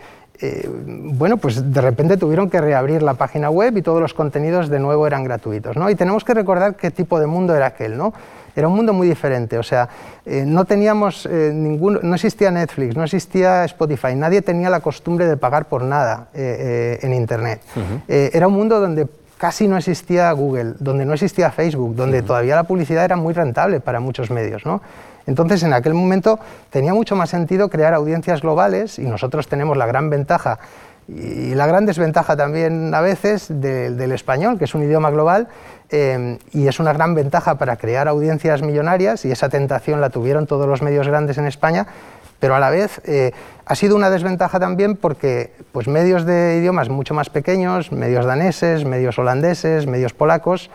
bueno, pues de repente tuvieron que reabrir la página web y todos los contenidos de nuevo eran gratuitos. ¿no? Y tenemos que recordar qué tipo de mundo era aquel. ¿no? Era un mundo muy diferente, o sea, no teníamos ningún, no existía Netflix, no existía Spotify, nadie tenía la costumbre de pagar por nada en Internet. era un mundo donde casi no existía Google, donde no existía Facebook, donde todavía la publicidad era muy rentable para muchos medios. ¿no? Entonces, en aquel momento tenía mucho más sentido crear audiencias globales y nosotros tenemos la gran ventaja y la gran desventaja también a veces del español, que es un idioma global, eh, y es una gran ventaja para crear audiencias millonarias, y esa tentación la tuvieron todos los medios grandes en España, pero a la vez eh, ha sido una desventaja también porque pues, medios de idiomas mucho más pequeños, medios daneses, medios holandeses, medios polacos,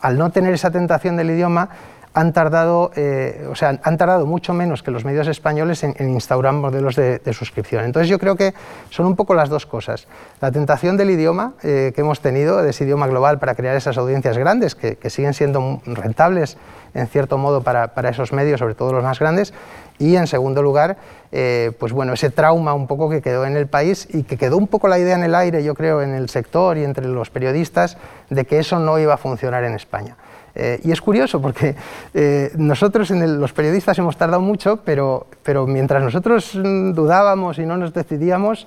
al no tener esa tentación del idioma, han tardado, eh, o sea, han tardado mucho menos que los medios españoles en, instaurar modelos de, suscripción. Entonces yo creo que son un poco las dos cosas. La tentación del idioma eh, que hemos tenido, de ese idioma global para crear esas audiencias grandes, que, siguen siendo rentables en cierto modo para, para, esos medios, sobre todo los más grandes, y en segundo lugar, eh, pues bueno, ese trauma un poco que quedó en el país y que quedó un poco la idea en el aire, yo creo, en el sector y entre los periodistas, de que eso no iba a funcionar en España. Eh, y es curioso porque eh, nosotros, en los periodistas, hemos tardado mucho, pero, pero mientras nosotros mm, dudábamos y no nos decidíamos,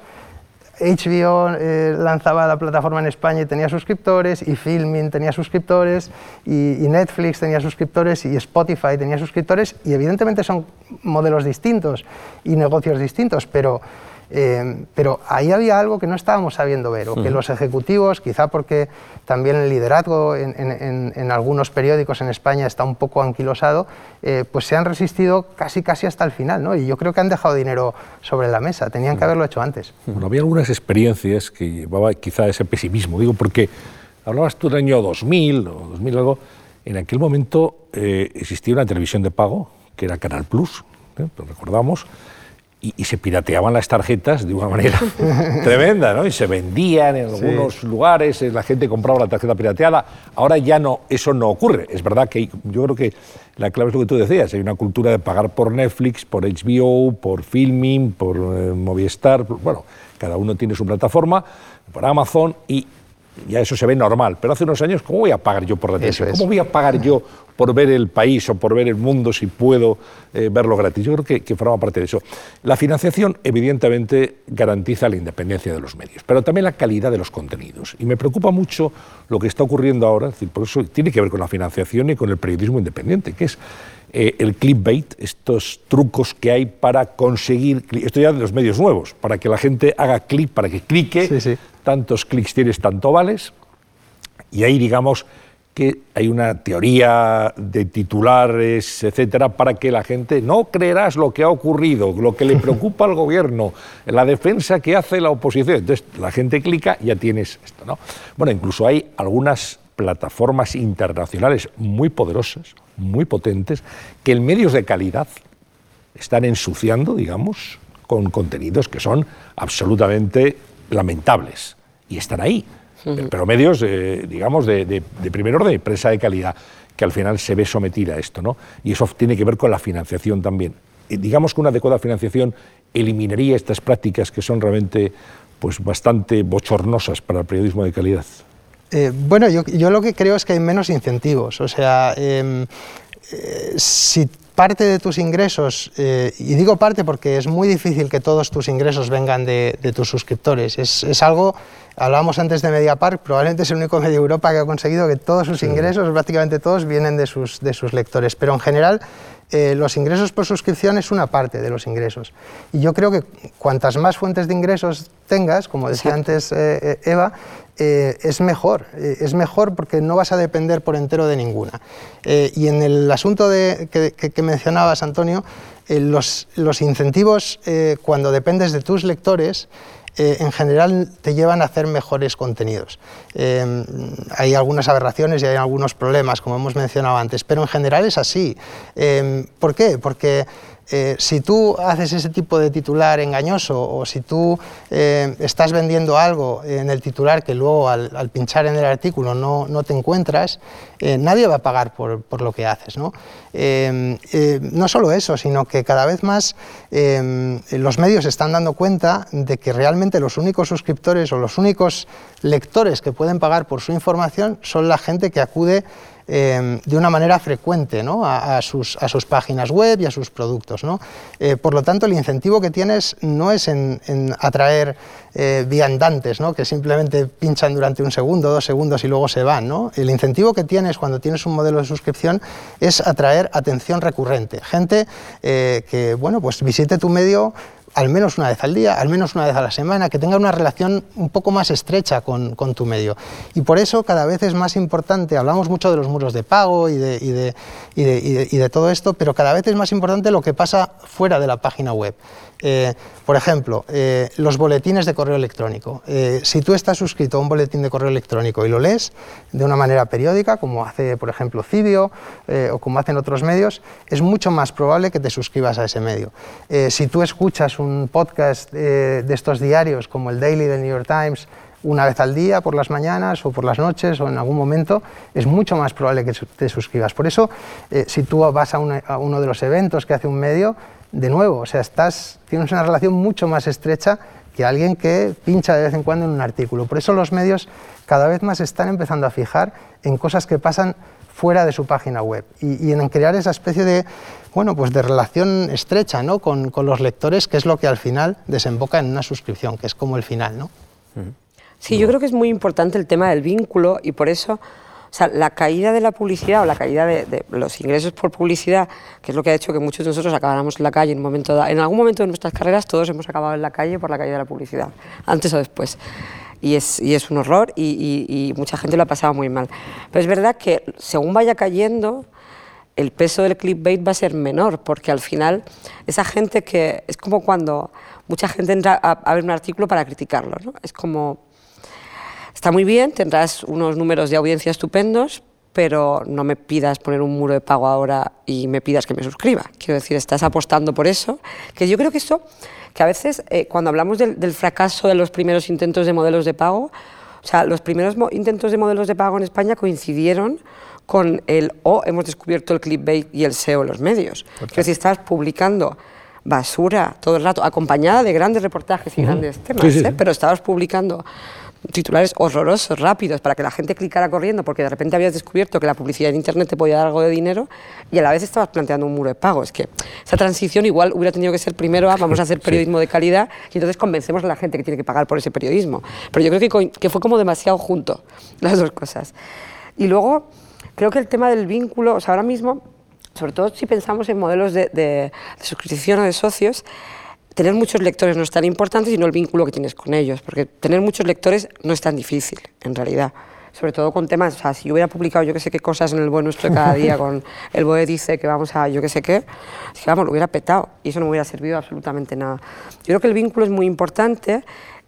HBO eh, lanzaba la plataforma en España y tenía suscriptores, y Filming tenía suscriptores, y, Netflix tenía suscriptores, y Spotify tenía suscriptores, y evidentemente son modelos distintos y negocios distintos, pero eh, pero ahí había algo que no estábamos sabiendo ver, o que los ejecutivos, quizá porque también el liderazgo en, algunos periódicos en España está un poco anquilosado, eh, pues se han resistido casi casi hasta el final, ¿no? Y yo creo que han dejado dinero sobre la mesa, tenían que haberlo hecho antes. Bueno, había algunas experiencias que llevaba quizá ese pesimismo, digo, porque hablabas tú del año 2000 o 2000 algo, en aquel momento eh, existía una televisión de pago, que era Canal Plus, lo recordamos, y, se pirateaban las tarjetas de una <laughs> manera tremenda, ¿no? Y se vendían en algunos lugares, eh, la gente compraba la tarjeta pirateada. Ahora ya no, eso no ocurre. Es verdad que yo creo que la clave es lo que tú decías, hay una cultura de pagar por Netflix, por HBO, por Filming, por eh, Movistar, bueno, cada uno tiene su plataforma, por Amazon y ya eso se ve normal. Pero hace unos años, ¿cómo voy a pagar yo por la televisión? ¿Cómo voy a pagar yo por ver el país o por ver el mundo si puedo eh, verlo gratis? Yo creo que, forma parte de eso. La financiación, evidentemente, garantiza la independencia de los medios, pero también la calidad de los contenidos. Y me preocupa mucho lo que está ocurriendo ahora, decir, por eso tiene que ver con la financiación y con el periodismo independiente, que es eh, el clickbait, estos trucos que hay para conseguir, esto ya de los medios nuevos, para que la gente haga clic, para que clique, tantos clics tienes, tanto vales, y ahí digamos que hay una teoría de titulares, etcétera, para que la gente no creerás lo que ha ocurrido, lo que le <laughs> preocupa al gobierno, la defensa que hace la oposición. Entonces la gente clica y ya tienes esto, ¿no? Bueno, incluso hay algunas plataformas internacionales muy poderosas, muy potentes, que en medios de calidad están ensuciando, digamos, con contenidos que son absolutamente lamentables. Y están ahí. Pero medios, digamos, de, primer orden, prensa de calidad, que al final se ve sometida a esto. ¿no? Y eso tiene que ver con la financiación también. digamos que una adecuada financiación eliminaría estas prácticas que son realmente pues, bastante bochornosas para el periodismo de calidad. Eh, bueno, yo, yo, lo que creo es que hay menos incentivos. O sea, em, eh, si parte de tus ingresos, eh, y digo parte porque es muy difícil que todos tus ingresos vengan de, tus suscriptores, es, es, algo, hablábamos antes de MediaPark, probablemente es el único medio Europa que ha conseguido que todos sus ingresos, prácticamente todos, vienen de sus, de sus lectores, pero en general eh, los ingresos por suscripción es una parte de los ingresos. Y yo creo que cuantas más fuentes de ingresos tengas, como decía antes eh, eh, es mejor. es mejor porque no vas a depender por entero de ninguna. y en el asunto de, que, mencionabas, Antonio, los, los, incentivos cuando dependes de tus lectores, eh, en general te llevan a hacer mejores contenidos. Eh, hay algunas aberraciones y hay algunos problemas, como hemos mencionado antes, pero en general es así. Eh, ¿Por qué? Porque eh, si tú haces ese tipo de titular engañoso o si tú eh, estás vendiendo algo en el titular que luego al, pinchar en el artículo no, no te encuentras, eh, nadie va a pagar por, por lo que haces. ¿no? no solo eso, sino que cada vez más los medios están dando cuenta de que realmente los únicos suscriptores o los únicos lectores que pueden pagar por su información son la gente que acude Em, de una manera frecuente a, sus, páginas web y a sus productos. Eh, por lo tanto, el incentivo que tienes no es en, atraer eh, viandantes que simplemente pinchan durante un segundo, dos segundos y luego se van. El incentivo que tienes cuando tienes un modelo de suscripción es atraer atención recurrente, gente eh, que bueno, pues visite tu medio al menos una vez al día, al menos una vez a la semana, que tenga una relación un poco más estrecha con, tu medio. Y por eso cada vez es más importante, hablamos mucho de los muros de pago y de, y de todo esto, pero cada vez es más importante lo que pasa fuera de la página web. Eh, por ejemplo, eh, los boletines de correo electrónico. Eh, si tú estás suscrito a un boletín de correo electrónico y lo lees de una manera periódica, como hace, por ejemplo, Cibio o como hacen otros medios, es mucho más probable que te suscribas a ese medio. si tú escuchas un podcast de estos diarios, como el Daily del New York Times, una vez al día, por las mañanas o por las noches o en algún momento, es mucho más probable que te suscribas. Por eso, si tú vas a, a, uno de los eventos que hace un medio, de nuevo, o sea, estás, tienes una relación mucho más estrecha que alguien que pincha de vez en cuando en un artículo. Por eso los medios cada vez más están empezando a fijar en cosas que pasan fuera de su página web y, en crear esa especie de, bueno, pues de relación estrecha ¿no? con, con, los lectores, que es lo que al final desemboca en una suscripción, que es como el final. ¿no? Sí, yo creo que es muy importante el tema del vínculo y por eso o sea, la caída de la publicidad o la caída de, los ingresos por publicidad, que es lo que ha hecho que muchos de nosotros acabáramos en la calle en un momento En algún momento de nuestras carreras todos hemos acabado en la calle por la caída de la publicidad, antes o después. Y es, y es un horror y, y, mucha gente lo ha pasado muy mal. Pero es verdad que según vaya cayendo, el peso del clickbait va a ser menor, porque al final esa gente que es como cuando mucha gente entra a, a ver un artículo para criticarlo, ¿no? Es como Está muy bien, tendrás unos números de audiencia estupendos, pero no me pidas poner un muro de pago ahora y me pidas que me suscriba. Quiero decir, estás apostando por eso, que yo creo que eso, que a veces eh, cuando hablamos del, fracaso de los primeros intentos de modelos de pago, o sea, los primeros intentos de modelos de pago en España coincidieron con el o hemos descubierto el clickbait y el SEO en los medios. Que si estás publicando basura todo el rato, acompañada de grandes reportajes y grandes temas, ¿eh? pero estabas publicando titulares horrorosos, rápidos, para que la gente clicara corriendo, porque de repente habías descubierto que la publicidad en Internet te podía dar algo de dinero y a la vez estabas planteando un muro de pago. Es que esa transición igual hubiera tenido que ser primero, vamos a hacer <laughs> periodismo de calidad y entonces convencemos a la gente que tiene que pagar por ese periodismo. Pero yo creo que, fue como demasiado junto <laughs> las dos cosas. Y luego, creo que el tema del vínculo, o sea, ahora mismo, sobre todo si pensamos en modelos de, de suscripción o de socios, tener muchos lectores no es tan importante, sino el vínculo que tienes con ellos, porque tener muchos lectores no es tan difícil, en realidad. Sobre todo con temas, o sea, si yo hubiera publicado yo que sé qué cosas en el BOE nuestro de cada día, <laughs> con el BOE dice que vamos a yo que sé qué, es que vamos, lo hubiera petado y eso no me hubiera servido absolutamente nada. Yo creo que el vínculo es muy importante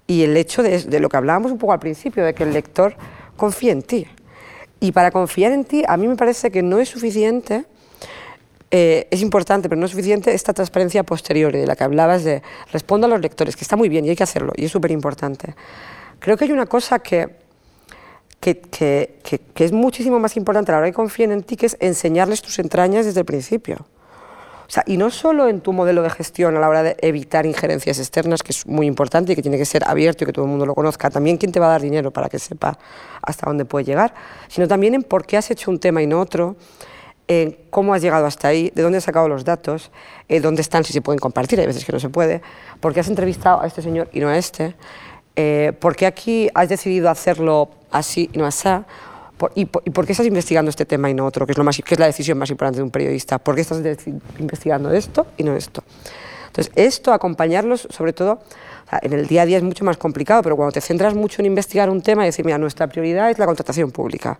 y el hecho de, de lo que hablábamos un poco al principio, de que el lector confíe en ti. Y para confiar en ti, a mí me parece que no es suficiente eh, es importante, pero no es suficiente, esta transparencia posterior de la que hablabas de respondo a los lectores, que está muy bien y hay que hacerlo, y es súper importante. Creo que hay una cosa que, que, que, es muchísimo más importante a la hora que confíen en ti, que es enseñarles tus entrañas desde el principio. O sea, y no solo en tu modelo de gestión a la hora de evitar injerencias externas, que es muy importante y que tiene que ser abierto y que todo el mundo lo conozca, también quién te va a dar dinero para que sepa hasta dónde puede llegar, sino también en por qué has hecho un tema y no otro, cómo has llegado hasta ahí, de dónde has sacado los datos, eh, dónde están, si se pueden compartir, hay veces que no se puede, por qué has entrevistado a este señor y no a este, eh, por qué aquí has decidido hacerlo así y no así, y, por, qué estás investigando este tema y no otro? Que es, lo más, que es la decisión más importante de un periodista. ¿Por qué estás investigando esto y no esto? Entonces, esto, acompañarlos, sobre todo, en el día a día es mucho más complicado, pero cuando te centras mucho en investigar un tema y decir, mira, nuestra prioridad es la contratación pública,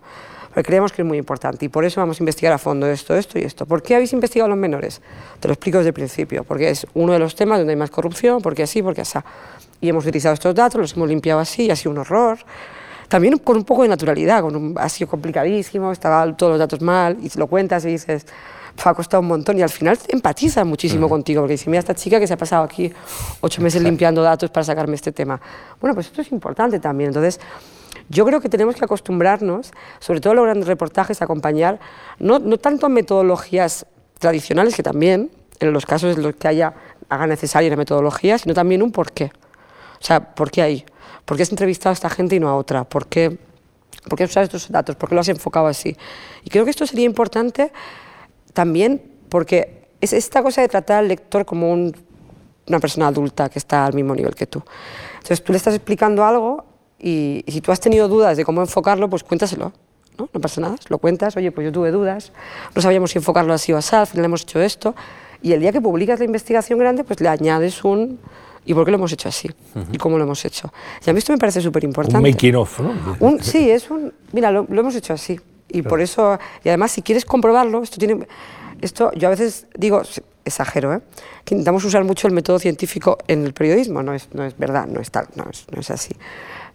porque creemos que es muy importante y por eso vamos a investigar a fondo esto, esto y esto. ¿Por qué habéis investigado a los menores? Te lo explico desde el principio, porque es uno de los temas donde hay más corrupción, porque así, porque así. Y hemos utilizado estos datos, los hemos limpiado así y ha sido un horror también con un poco de naturalidad, con ha sido complicadísimo, estaban todos los datos mal, y lo cuentas y dices, ha costado un montón, y al final empatiza muchísimo contigo, porque dice, mira, esta chica que se ha pasado aquí ocho meses limpiando datos para sacarme este tema. Bueno, pues esto es importante también, entonces... Yo creo que tenemos que acostumbrarnos, sobre todo en los grandes reportajes, a acompañar no, no tanto metodologías tradicionales, que también, en los casos en los que haya, haga necesaria la metodología, sino también un porqué. O sea, ¿por qué ahí? ¿Por qué has entrevistado a esta gente y no a otra? ¿Por qué, por qué usas estos datos? ¿Por qué lo has enfocado así? Y creo que esto sería importante también porque es esta cosa de tratar al lector como una persona adulta que está al mismo nivel que tú. Entonces tú le estás explicando algo y, si tú has tenido dudas de cómo enfocarlo, pues cuéntaselo. ¿no? no pasa nada, lo cuentas, oye, pues yo tuve dudas, no sabíamos si enfocarlo así o así, al final hemos hecho esto. Y el día que publicas la investigación grande, pues le añades un, ¿Y por qué lo hemos hecho así? ¿Y cómo lo hemos hecho? Y a mí esto me parece súper importante. Un making of, ¿no? sí, es un... Mira, lo, hemos hecho así. Y por eso... Y además, si quieres comprobarlo, esto tiene... Esto, yo a veces digo, exagero, ¿eh? que intentamos usar mucho el método científico en el periodismo. No es, no es verdad, no es, tal, no, es, no es así.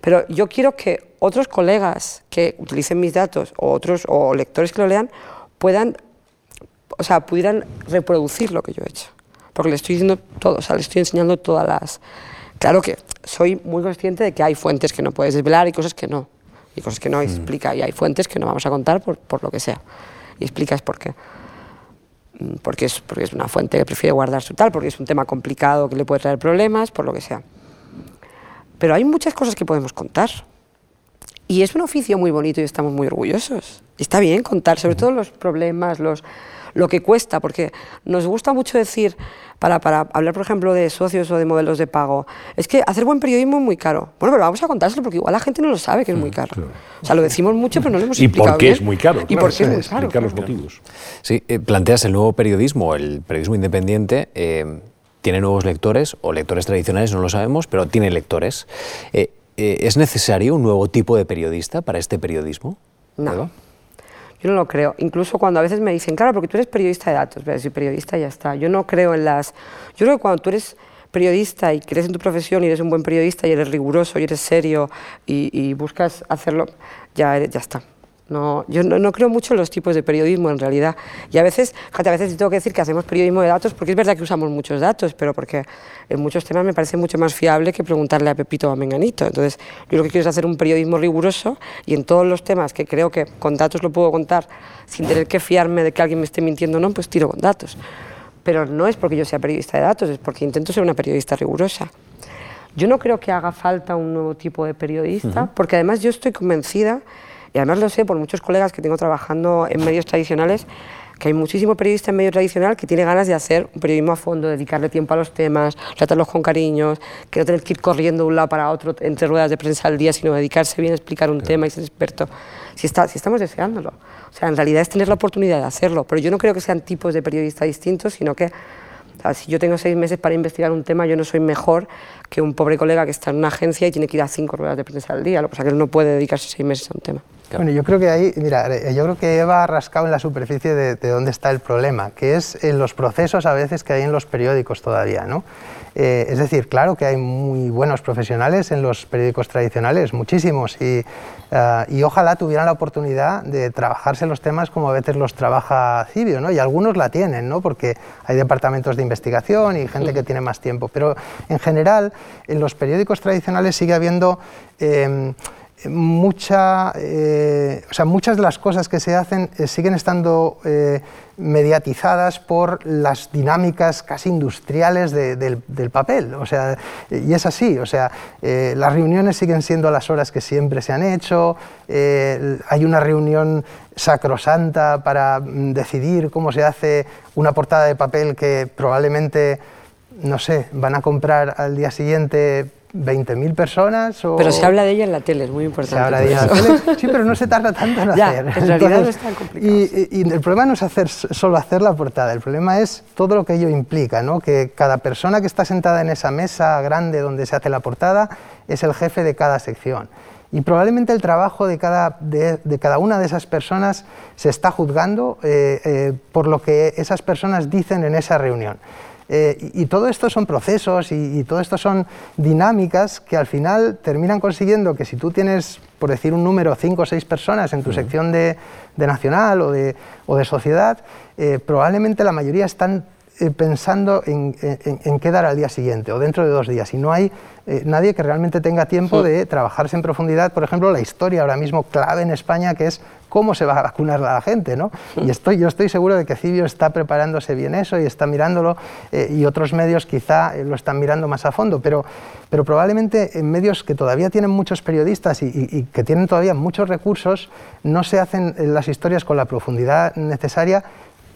Pero yo quiero que otros colegas que utilicen mis datos o otros o lectores que lo lean puedan, o sea, pudieran reproducir lo que yo he hecho porque le estoy diciendo todo, o sea, le estoy enseñando todas las... Claro que soy muy consciente de que hay fuentes que no puedes desvelar y cosas que no, y cosas que no mm. explica, y hay fuentes que no vamos a contar por, por lo que sea, y explicas por qué. Mm, porque es, porque es una fuente que prefiere guardar su tal, porque es un tema complicado que le puede traer problemas, por lo que sea. Pero hay muchas cosas que podemos contar. Y es un oficio muy bonito y estamos muy orgullosos. Y está bien contar, sobre todo los problemas, los, lo que cuesta, porque nos gusta mucho decir, para, para, hablar, por ejemplo, de socios o de modelos de pago, es que hacer buen periodismo es muy caro. Bueno, pero vamos a contárselo porque igual la gente no lo sabe que es muy mm, caro. O sea, lo decimos mucho, pero no lo hemos explicado ¿Y por qué es muy caro? ¿Y por qué es muy caro? Explicar los motivos. Sí, eh, planteas el nuevo periodismo, el periodismo independiente, eh, tiene nuevos lectores, o lectores tradicionales, no lo sabemos, pero tiene lectores. Eh, ¿Es necesario un nuevo tipo de periodista para este periodismo? No. Yo no lo creo. Incluso cuando a veces me dicen, claro, porque tú eres periodista de datos, pero soy periodista y ya está. Yo no creo en las... Yo creo que cuando tú eres periodista y crees en tu profesión y eres un buen periodista y eres riguroso y eres serio y, buscas hacerlo, ya, ya está. No, yo no, creo mucho en los tipos de periodismo en realidad. Y a veces, a veces tengo que decir que hacemos periodismo de datos porque es verdad que usamos muchos datos, pero porque en muchos temas me parece mucho más fiable que preguntarle a Pepito o a Menganito. Entonces, yo lo que quiero es hacer un periodismo riguroso y en todos los temas que creo que con datos lo puedo contar sin tener que fiarme de que alguien me esté mintiendo o no, pues tiro con datos. Pero no es porque yo sea periodista de datos, es porque intento ser una periodista rigurosa. Yo no creo que haga falta un nuevo tipo de periodista, porque además yo estoy convencida y además lo sé por muchos colegas que tengo trabajando en medios tradicionales, que hay muchísimo periodista en medio tradicional que tiene ganas de hacer un periodismo a fondo, dedicarle tiempo a los temas, tratarlos con cariños, que no tener que ir corriendo de un lado para otro entre ruedas de prensa al día, sino dedicarse bien a explicar un tema y ser experto. Si, está, si estamos deseándolo. O sea, en realidad es tener la oportunidad de hacerlo, pero yo no creo que sean tipos de periodistas distintos, sino que si yo tengo seis meses para investigar un tema, yo no soy mejor que un pobre colega que está en una agencia y tiene que ir a cinco ruedas de prensa al día, lo que pasa es que él no puede dedicarse seis meses a un tema. Bueno, yo creo que ahí, mira, eh, yo creo que Eva ha rascado en la superficie de, dónde está el problema, que es en los procesos a veces que hay en los periódicos todavía, ¿no? Eh, es decir, claro que hay muy buenos profesionales en los periódicos tradicionales, muchísimos, y, eh, y, ojalá tuvieran la oportunidad de trabajarse los temas como a veces los trabaja Cibio, ¿no? Y algunos la tienen, ¿no? Porque hay departamentos de investigación y gente que tiene más tiempo, pero en general en los periódicos tradicionales sigue habiendo mucha, eh, o sea, muchas de las cosas que se hacen eh, siguen estando eh, mediatizadas por las dinámicas casi industriales del, papel. O sea, y es así, o sea, las reuniones siguen siendo las horas que siempre se han hecho, hay una reunión sacrosanta para mm, decidir cómo se hace una portada de papel que probablemente no sé, van a comprar al día siguiente 20.000 personas. O... Pero se habla de ella en la tele, es muy importante. Se habla de ella en la tele, sí, pero no se tarda tanto en <laughs> hacer. En realidad no es tan complicado. Y, el problema no es hacer, solo hacer la portada, el problema es todo lo que ello implica, ¿no? que cada persona que está sentada en esa mesa grande donde se hace la portada es el jefe de cada sección. Y probablemente el trabajo de cada, de, cada una de esas personas se está juzgando eh, eh, por lo que esas personas dicen en esa reunión. Eh, y, todo esto son procesos y, todo esto son dinámicas que al final terminan consiguiendo que si tú tienes, por decir un número, cinco o seis personas en tu sección de, nacional o de, o de sociedad, eh, probablemente la mayoría están eh, pensando en, qué dar al día siguiente o dentro de dos días. Y no hay nadie que realmente tenga tiempo de trabajarse en profundidad, por ejemplo, la historia ahora mismo clave en España, que es cómo se va a vacunar a la gente, ¿no? Y estoy, yo estoy seguro de que Cibio está preparándose bien eso y está mirándolo eh, y otros medios quizá eh, lo están mirando más a fondo, pero, pero probablemente en medios que todavía tienen muchos periodistas y, que tienen todavía muchos recursos, no se hacen eh, las historias con la profundidad necesaria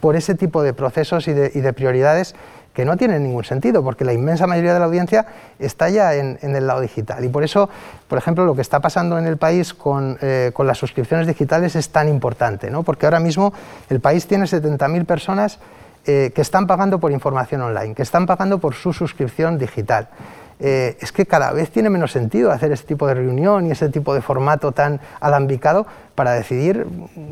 por ese tipo de procesos y de, prioridades que no tiene ningún sentido, porque la inmensa mayoría de la audiencia está ya en, el lado digital. Y por eso, por ejemplo, lo que está pasando en el país con, eh, las suscripciones digitales es tan importante, ¿no? porque ahora mismo el país tiene 70.000 personas eh, que están pagando por información online, que están pagando por su suscripción digital. Eh, es que cada vez tiene menos sentido hacer este tipo de reunión y ese tipo de formato tan alambicado para decidir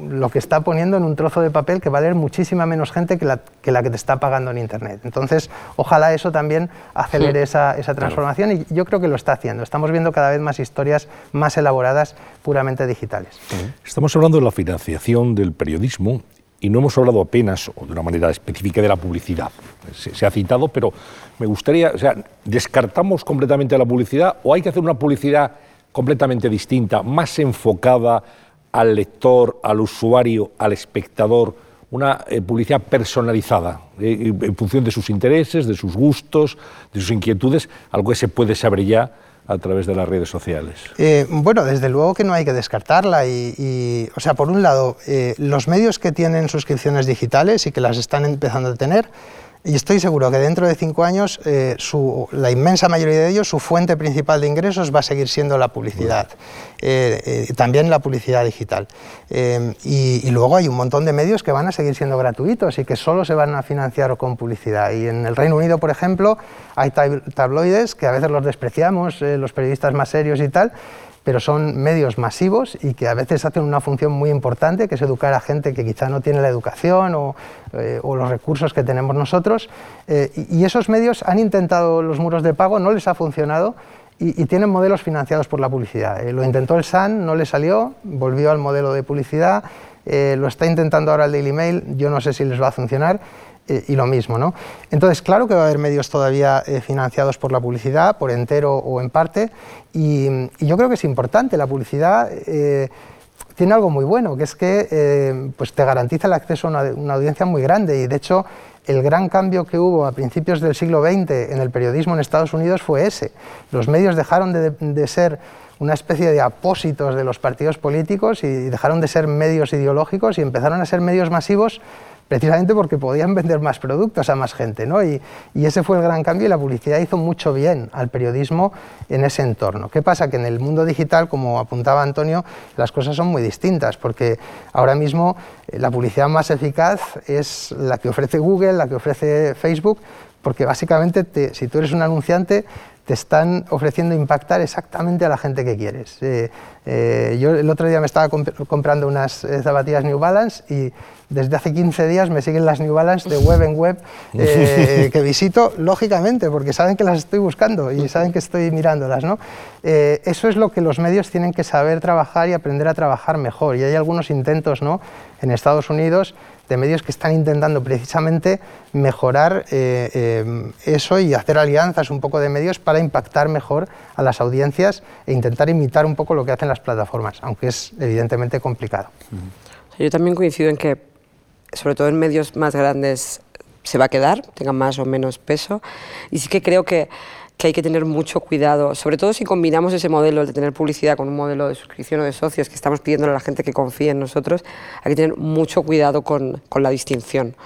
lo que está poniendo en un trozo de papel que va a leer muchísima menos gente que la que, te está pagando en Internet. Entonces, ojalá eso también acelere esa, transformación y yo creo que lo está haciendo. Estamos viendo cada vez más historias más elaboradas, puramente digitales. Estamos hablando de la financiación del periodismo y no hemos hablado apenas, o de una manera específica, de la publicidad. Se, ha citado, pero me gustaría, o sea, ¿descartamos completamente la publicidad o hay que hacer una publicidad completamente distinta, más enfocada al lector, al usuario, al espectador, una eh, publicidad personalizada, eh, en función de sus intereses, de sus gustos, de sus inquietudes, algo que se puede saber ya a través de las redes sociales? Eh, bueno, desde luego que no hay que descartarla. Y, o sea, por un lado, eh, los medios que tienen suscripciones digitales y que las están empezando a tener, y estoy seguro que dentro de cinco años eh, la inmensa mayoría de ellos, su fuente principal de ingresos va a seguir siendo la publicidad, eh, eh, también la publicidad digital. Y, y, luego hay un montón de medios que van a seguir siendo gratuitos y que solo se van a financiar con publicidad. Y en el Reino Unido, por ejemplo, hay tabloides que a veces los despreciamos, los periodistas más serios y tal, pero son medios masivos y que a veces hacen una función muy importante, que es educar a gente que quizá no tiene la educación o, eh, los recursos que tenemos nosotros. Eh, y, esos medios han intentado los muros de pago, no les ha funcionado y, tienen modelos financiados por la publicidad. Eh, lo intentó el SAN, no le salió, volvió al modelo de publicidad, lo está intentando ahora el Daily Mail, yo no sé si les va a funcionar. Eh, y lo mismo. ¿no? Entonces, claro que va a haber medios todavía eh, financiados por la publicidad, por entero o en parte, y, yo creo que es importante. La publicidad eh, tiene algo muy bueno, que es que pues te garantiza el acceso a una, audiencia muy grande, y de hecho el gran cambio que hubo a principios del siglo XX en el periodismo en Estados Unidos fue ese. Los medios dejaron de, de ser una especie de apósitos de los partidos políticos y dejaron de ser medios ideológicos y empezaron a ser medios masivos precisamente porque podían vender más productos a más gente. ¿no? Y, ese fue el gran cambio y la publicidad hizo mucho bien al periodismo en ese entorno. ¿Qué pasa? Que en el mundo digital, como apuntaba Antonio, las cosas son muy distintas, porque ahora mismo eh, la publicidad más eficaz es la que ofrece Google, la que ofrece Facebook, porque básicamente si tú eres un anunciante te están ofreciendo impactar exactamente a la gente que quieres. Eh, eh, yo el otro día me estaba comprando unas zapatillas New Balance y desde hace 15 días me siguen las New Balance de web en web <laughs> eh, que visito, lógicamente, porque saben que las estoy buscando y saben que estoy mirándolas. ¿no? Eh, eso es lo que los medios tienen que saber trabajar y aprender a trabajar mejor. Y hay algunos intentos ¿no? en Estados Unidos de medios que están intentando precisamente mejorar eh, eh, eso y hacer alianzas un poco de medios para impactar mejor a las audiencias e intentar imitar un poco lo que hacen las plataformas, aunque es evidentemente complicado. Yo también coincido en que, sobre todo en medios más grandes, se va a quedar, tenga más o menos peso, y sí que creo que que hay que tener mucho cuidado, sobre todo si combinamos ese modelo de tener publicidad con un modelo de suscripción o de socios que estamos pidiendo a la gente que confíe en nosotros, hay que tener mucho cuidado con, con la distinción.